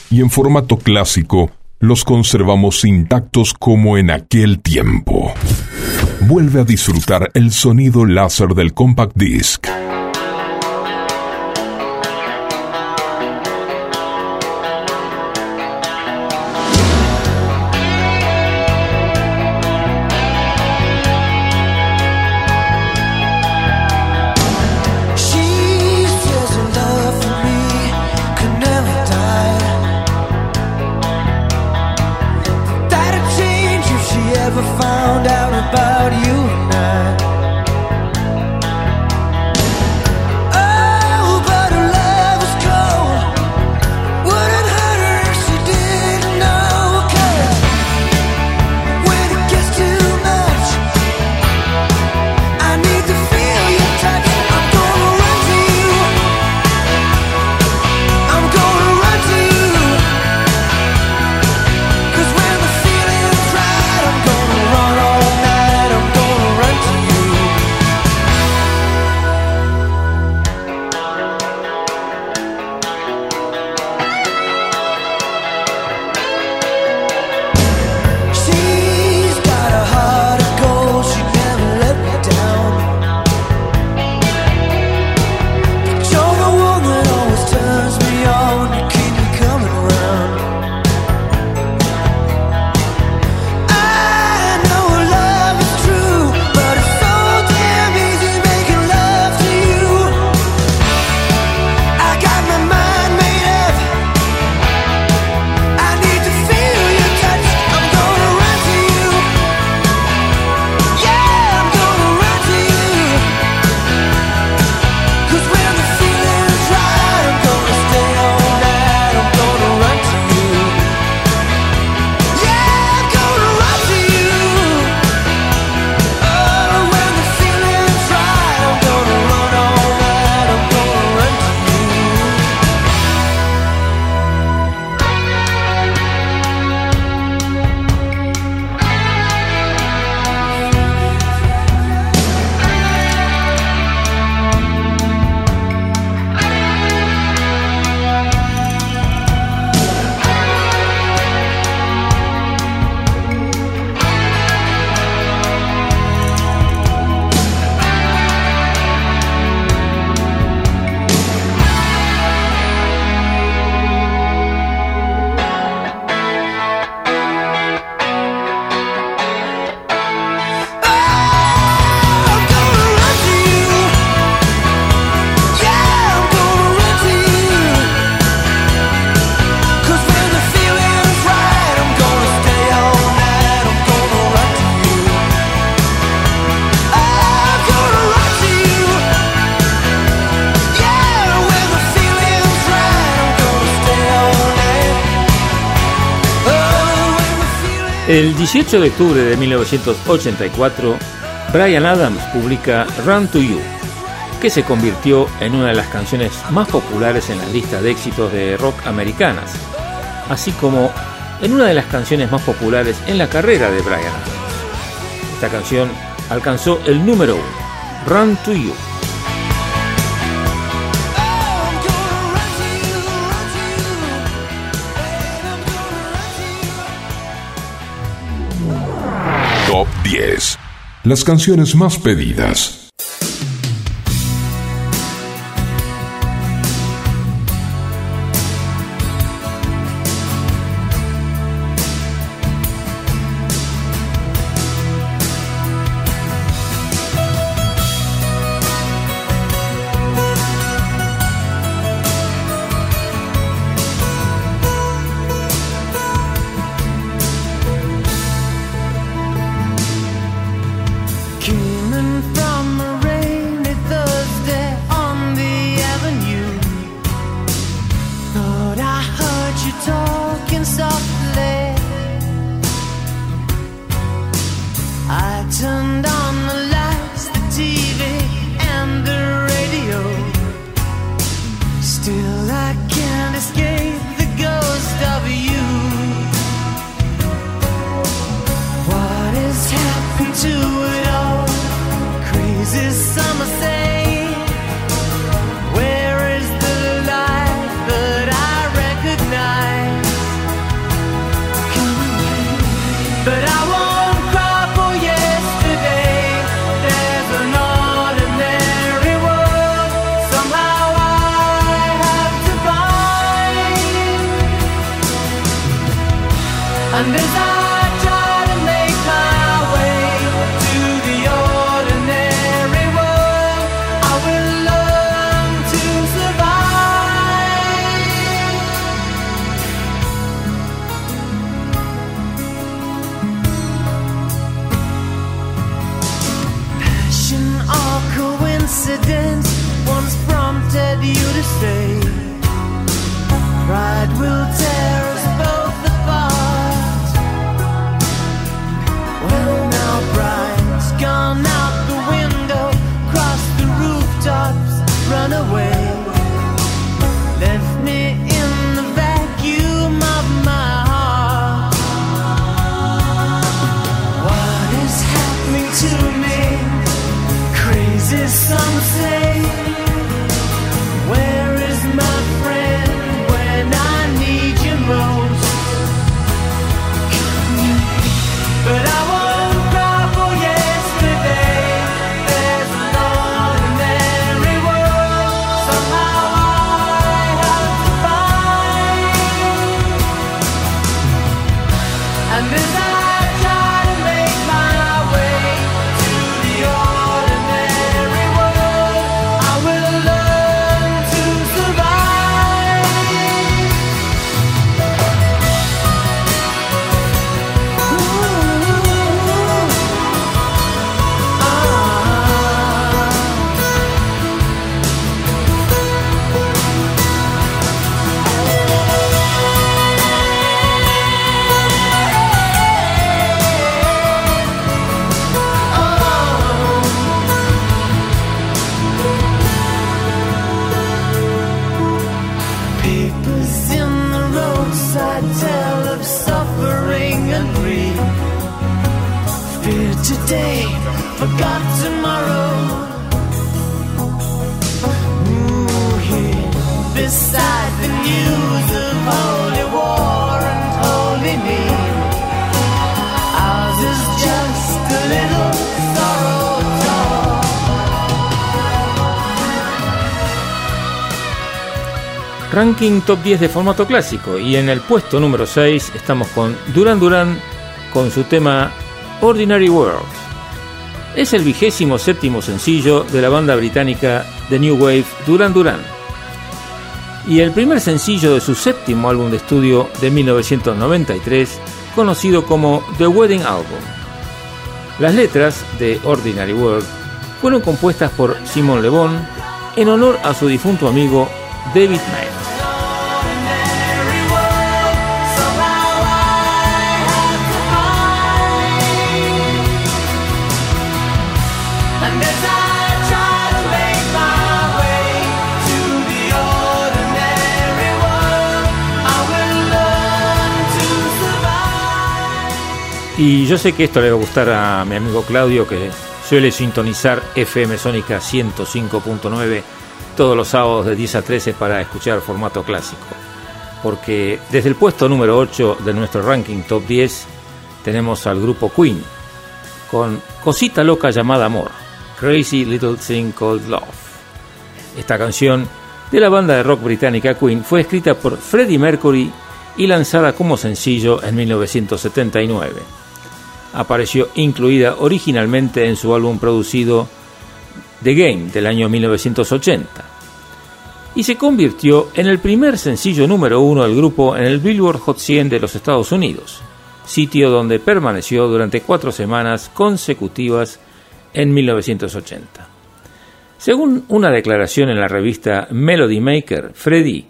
Y en formato clásico, los conservamos intactos como en aquel tiempo. Vuelve a disfrutar el sonido láser del compact disc. 18 de octubre de 1984, Brian Adams publica Run to You, que se convirtió en una de las canciones más populares en las listas de éxitos de rock americanas, así como en una de las canciones más populares en la carrera de Brian Adams. Esta canción alcanzó el número 1, Run to You. 10. Las canciones más pedidas. Ranking Top 10 de formato clásico y en el puesto número 6 estamos con Duran Duran con su tema Ordinary World. Es el vigésimo séptimo sencillo de la banda británica The New Wave Duran Duran y el primer sencillo de su séptimo álbum de estudio de 1993 conocido como The Wedding Album. Las letras de Ordinary World fueron compuestas por Simon Le Bon en honor a su difunto amigo David Knight. Y yo sé que esto le va a gustar a mi amigo Claudio que suele sintonizar FM Sónica 105.9 todos los sábados de 10 a 13 para escuchar formato clásico. Porque desde el puesto número 8 de nuestro ranking top 10 tenemos al grupo Queen con Cosita Loca llamada Amor, Crazy Little Thing Called Love. Esta canción de la banda de rock británica Queen fue escrita por Freddie Mercury y lanzada como sencillo en 1979. Apareció incluida originalmente en su álbum producido The Game del año 1980 y se convirtió en el primer sencillo número uno del grupo en el Billboard Hot 100 de los Estados Unidos, sitio donde permaneció durante cuatro semanas consecutivas en 1980. Según una declaración en la revista Melody Maker, Freddie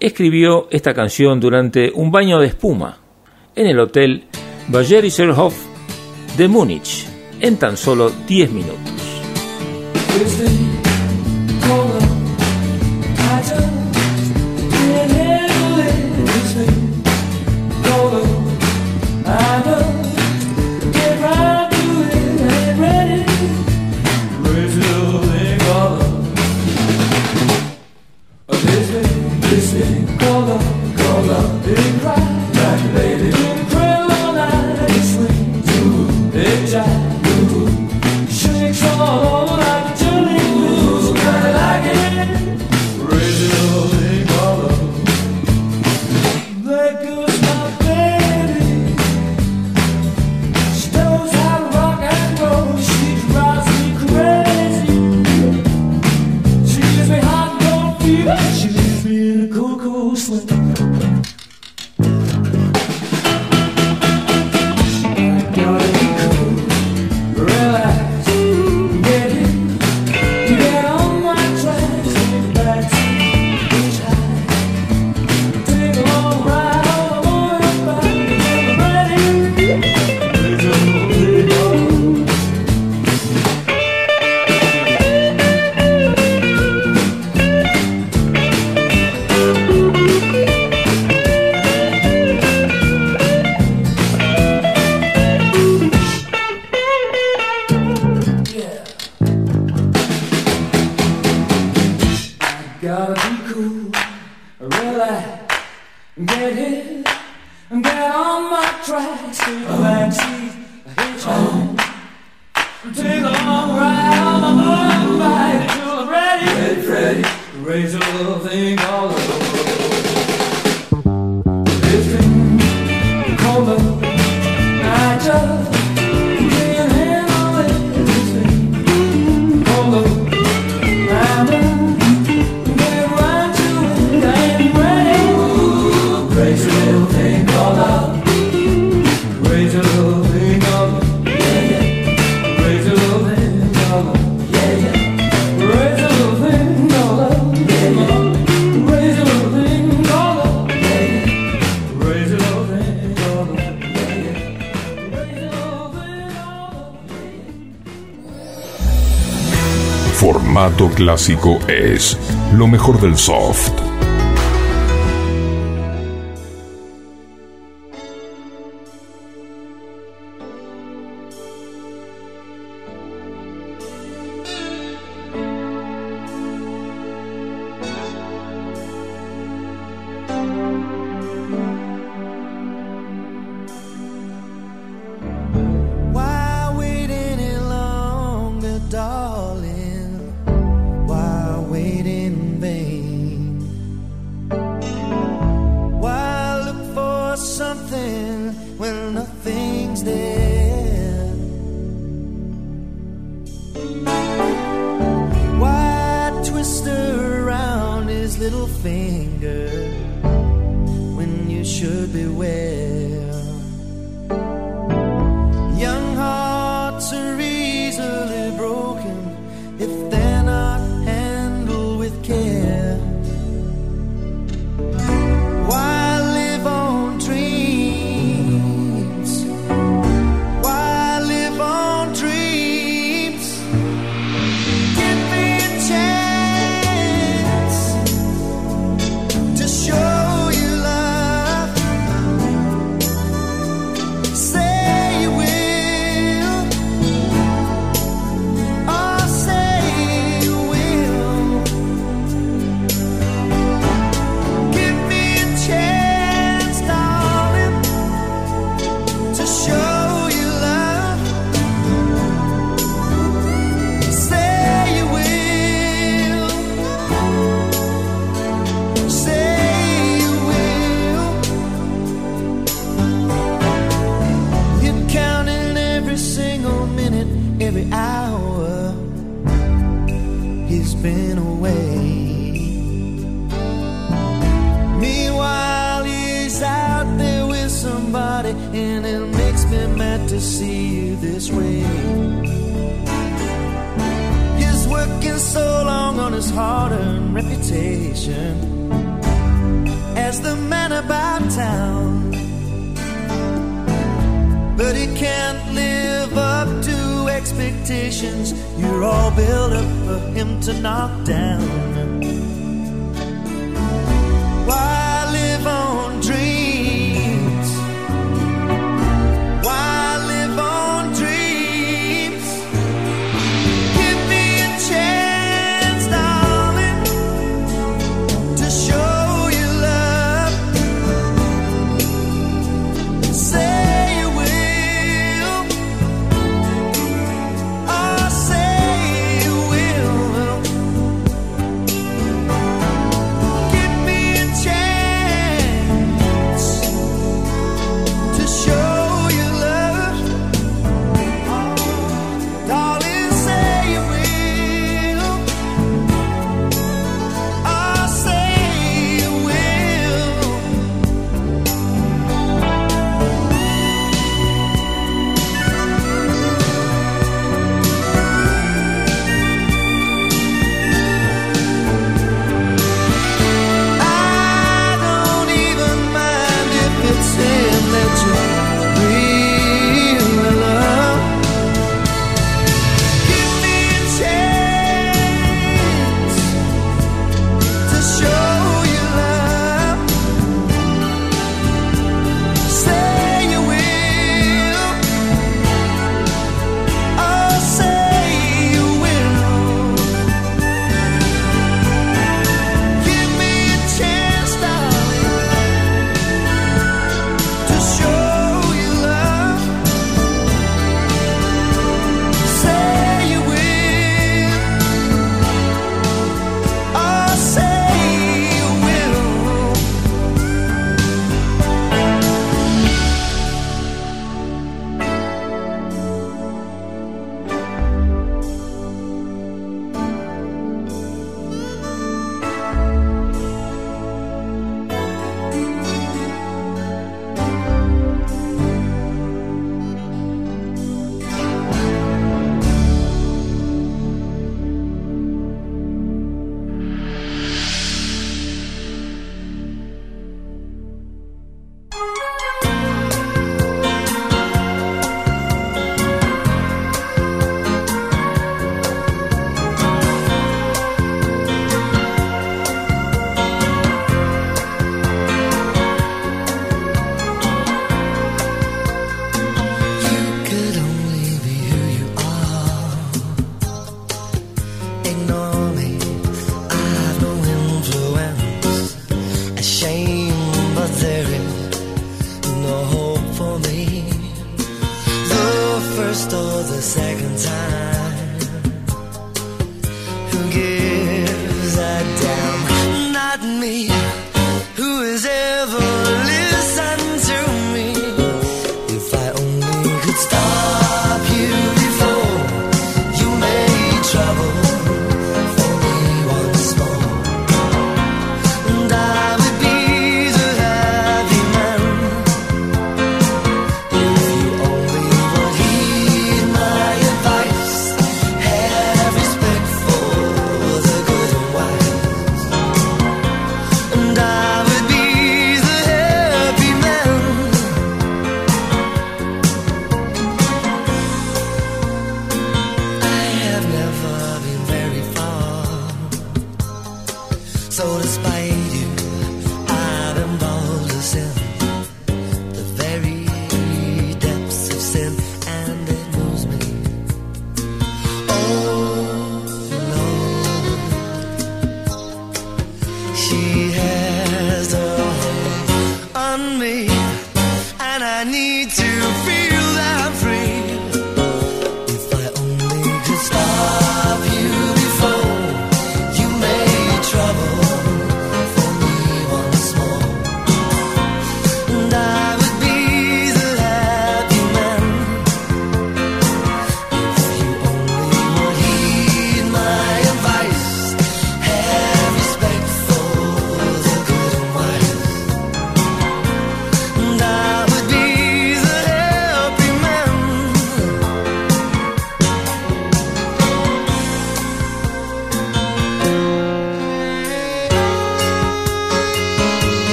escribió esta canción durante un baño de espuma en el hotel Bayerischerhof de Múnich en tan solo 10 minutos. Clásico es lo mejor del soft.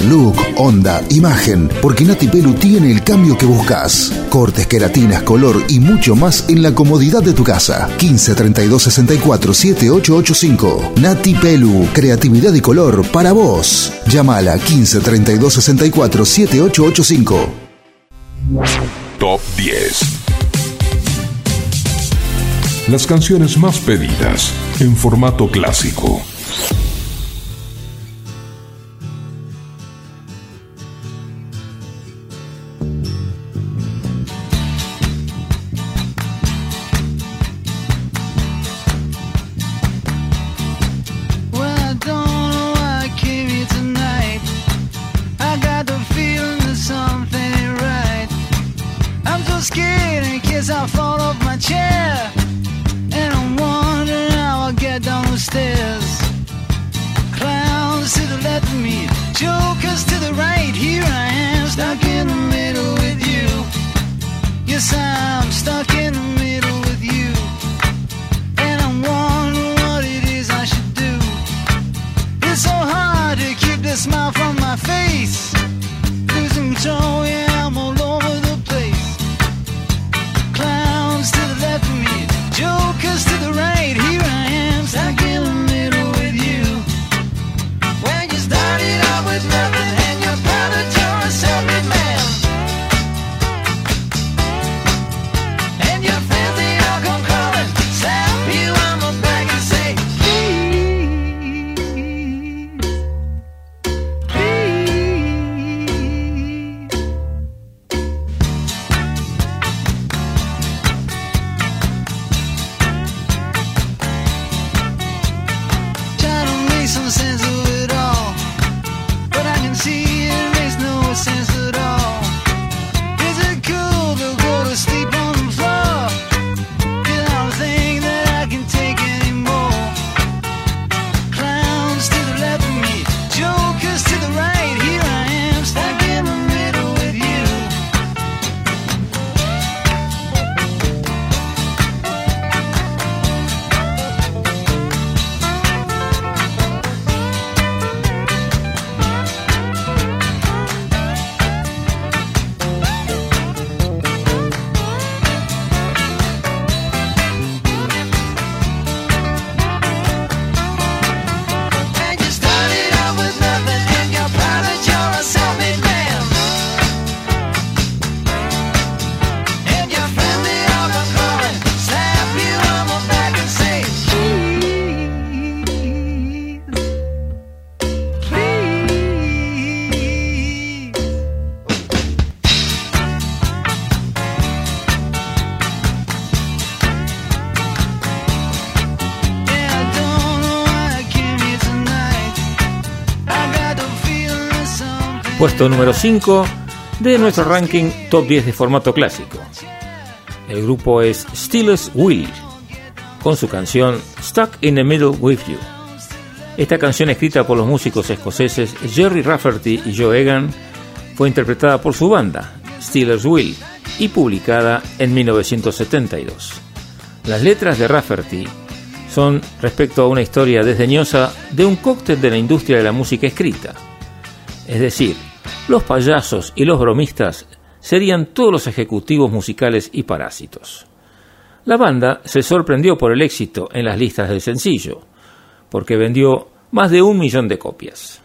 look, onda, imagen, porque Nati Pelu tiene el cambio que buscas. Cortes, queratinas, color y mucho más en la comodidad de tu casa. 15 32 64 7885. Nati Pelu, creatividad y color para vos. Llámala 15 32 64 7885. Top 10 las canciones más pedidas en formato clásico. Puesto número 5 de nuestro ranking top 10 de formato clásico. El grupo es Steelers Will, con su canción Stuck in the Middle with You. Esta canción escrita por los músicos escoceses Jerry Rafferty y Joe Egan fue interpretada por su banda, Steelers Will, y publicada en 1972. Las letras de Rafferty son respecto a una historia desdeñosa de un cóctel de la industria de la música escrita. Es decir, los payasos y los bromistas serían todos los ejecutivos musicales y parásitos. La banda se sorprendió por el éxito en las listas del sencillo, porque vendió más de un millón de copias.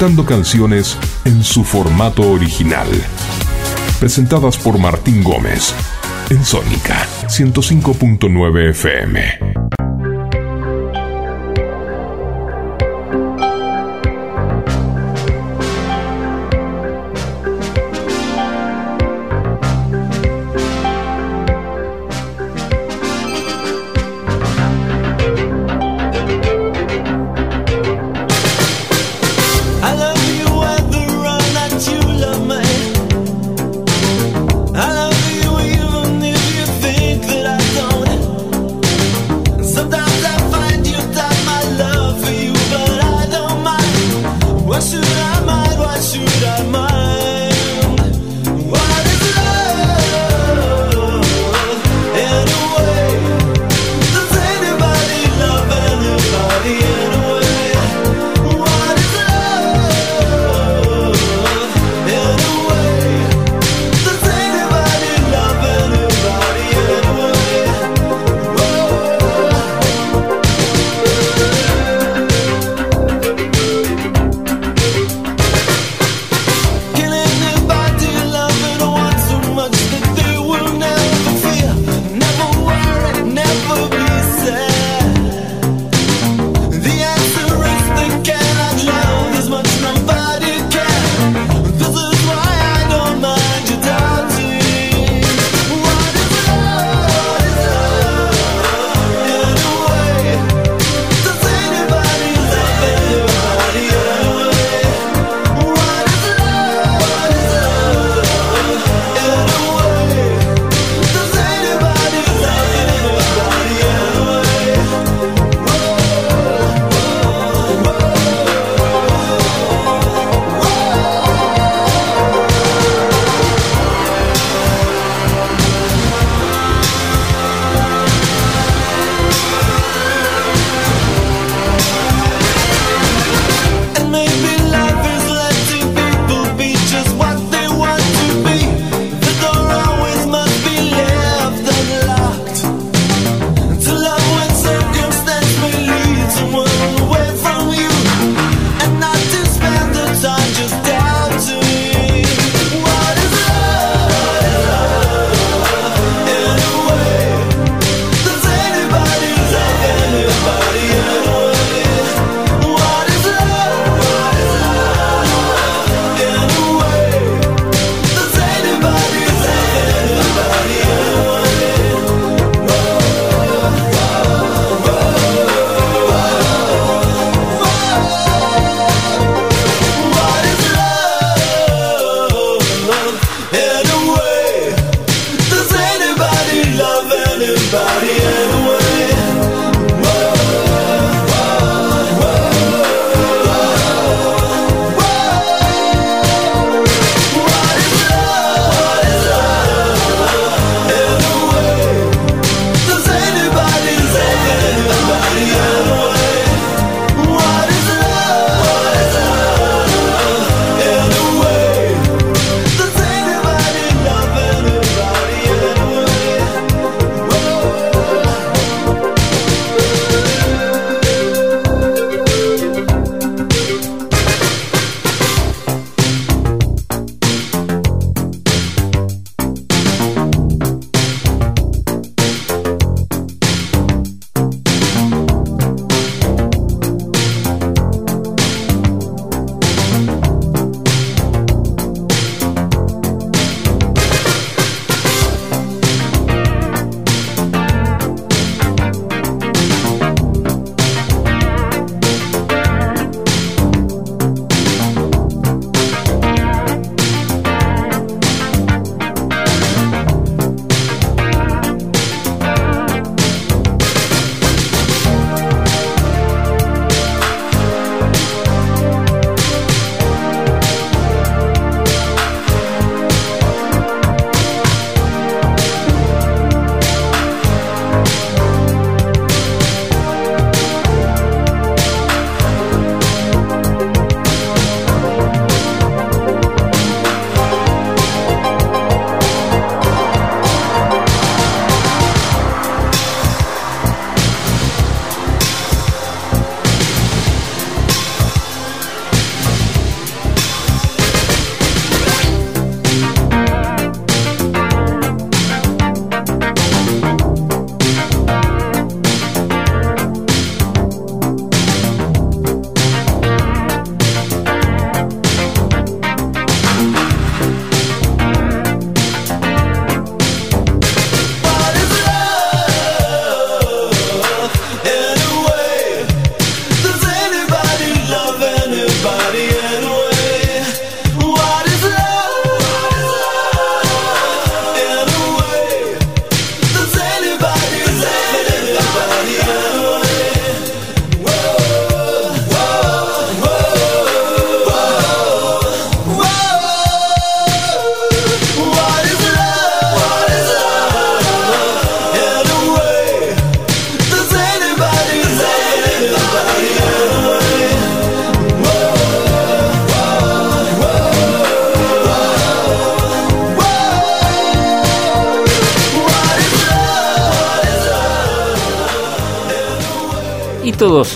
Disfrutando canciones en su formato original. Presentadas por Martín Gómez en Sónica 105.9 FM.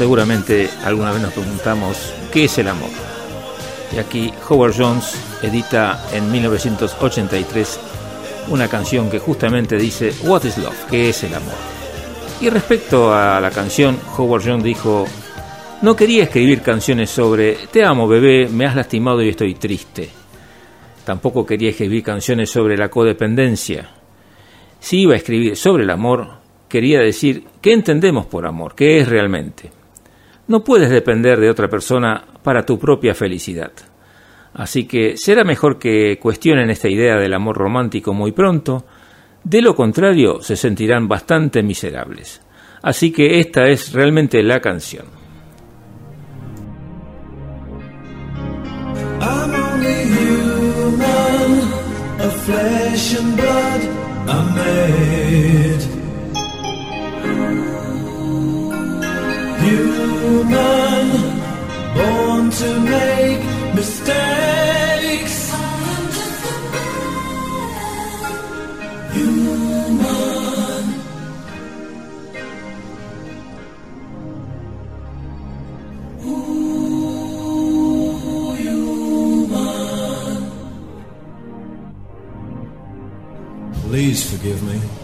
Seguramente alguna vez nos preguntamos qué es el amor. Y aquí Howard Jones edita en 1983 una canción que justamente dice What is Love? ¿Qué es el amor? Y respecto a la canción, Howard Jones dijo, no quería escribir canciones sobre Te amo bebé, me has lastimado y estoy triste. Tampoco quería escribir canciones sobre la codependencia. Si iba a escribir sobre el amor, quería decir qué entendemos por amor, qué es realmente. No puedes depender de otra persona para tu propia felicidad. Así que será mejor que cuestionen esta idea del amor romántico muy pronto, de lo contrario se sentirán bastante miserables. Así que esta es realmente la canción. Human, born to make mistakes. Human. Ooh, human. Please forgive me.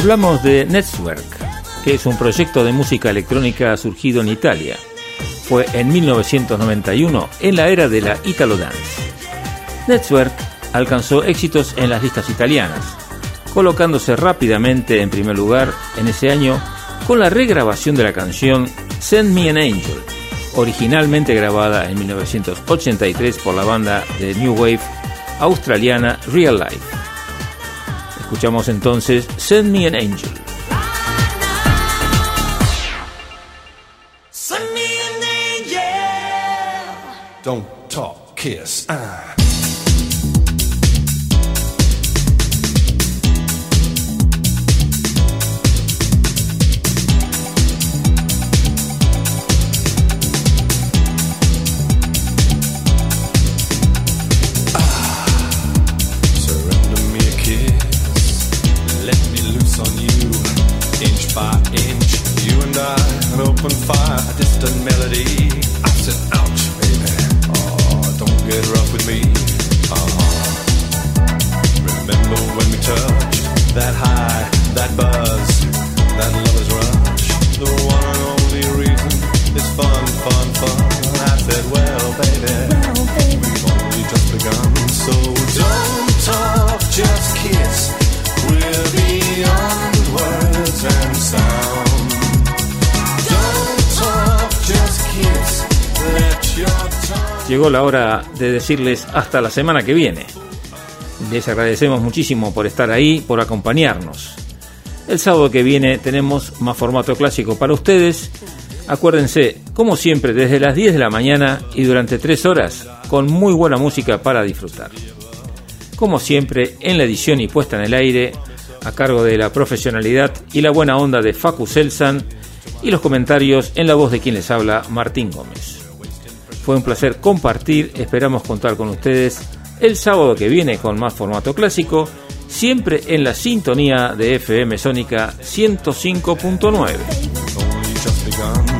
Hablamos de Network, que es un proyecto de música electrónica surgido en Italia. Fue en 1991, en la era de la Italo Dance. Network alcanzó éxitos en las listas italianas, colocándose rápidamente en primer lugar en ese año con la regrabación de la canción Send Me an Angel, originalmente grabada en 1983 por la banda de New Wave australiana Real Life. Escuchamos entonces Send Me an Angel. Send me an angel. Don't talk, kiss. Ah. Llegó la hora de decirles hasta la semana que viene. Les agradecemos muchísimo por estar ahí, por acompañarnos. El sábado que viene tenemos más formato clásico para ustedes. Acuérdense, como siempre, desde las 10 de la mañana y durante 3 horas, con muy buena música para disfrutar. Como siempre, en la edición y puesta en el aire, a cargo de la profesionalidad y la buena onda de Facu Selsan, y los comentarios en la voz de quien les habla, Martín Gómez. Fue un placer compartir, esperamos contar con ustedes el sábado que viene con más formato clásico, siempre en la sintonía de FM Sónica 105.9.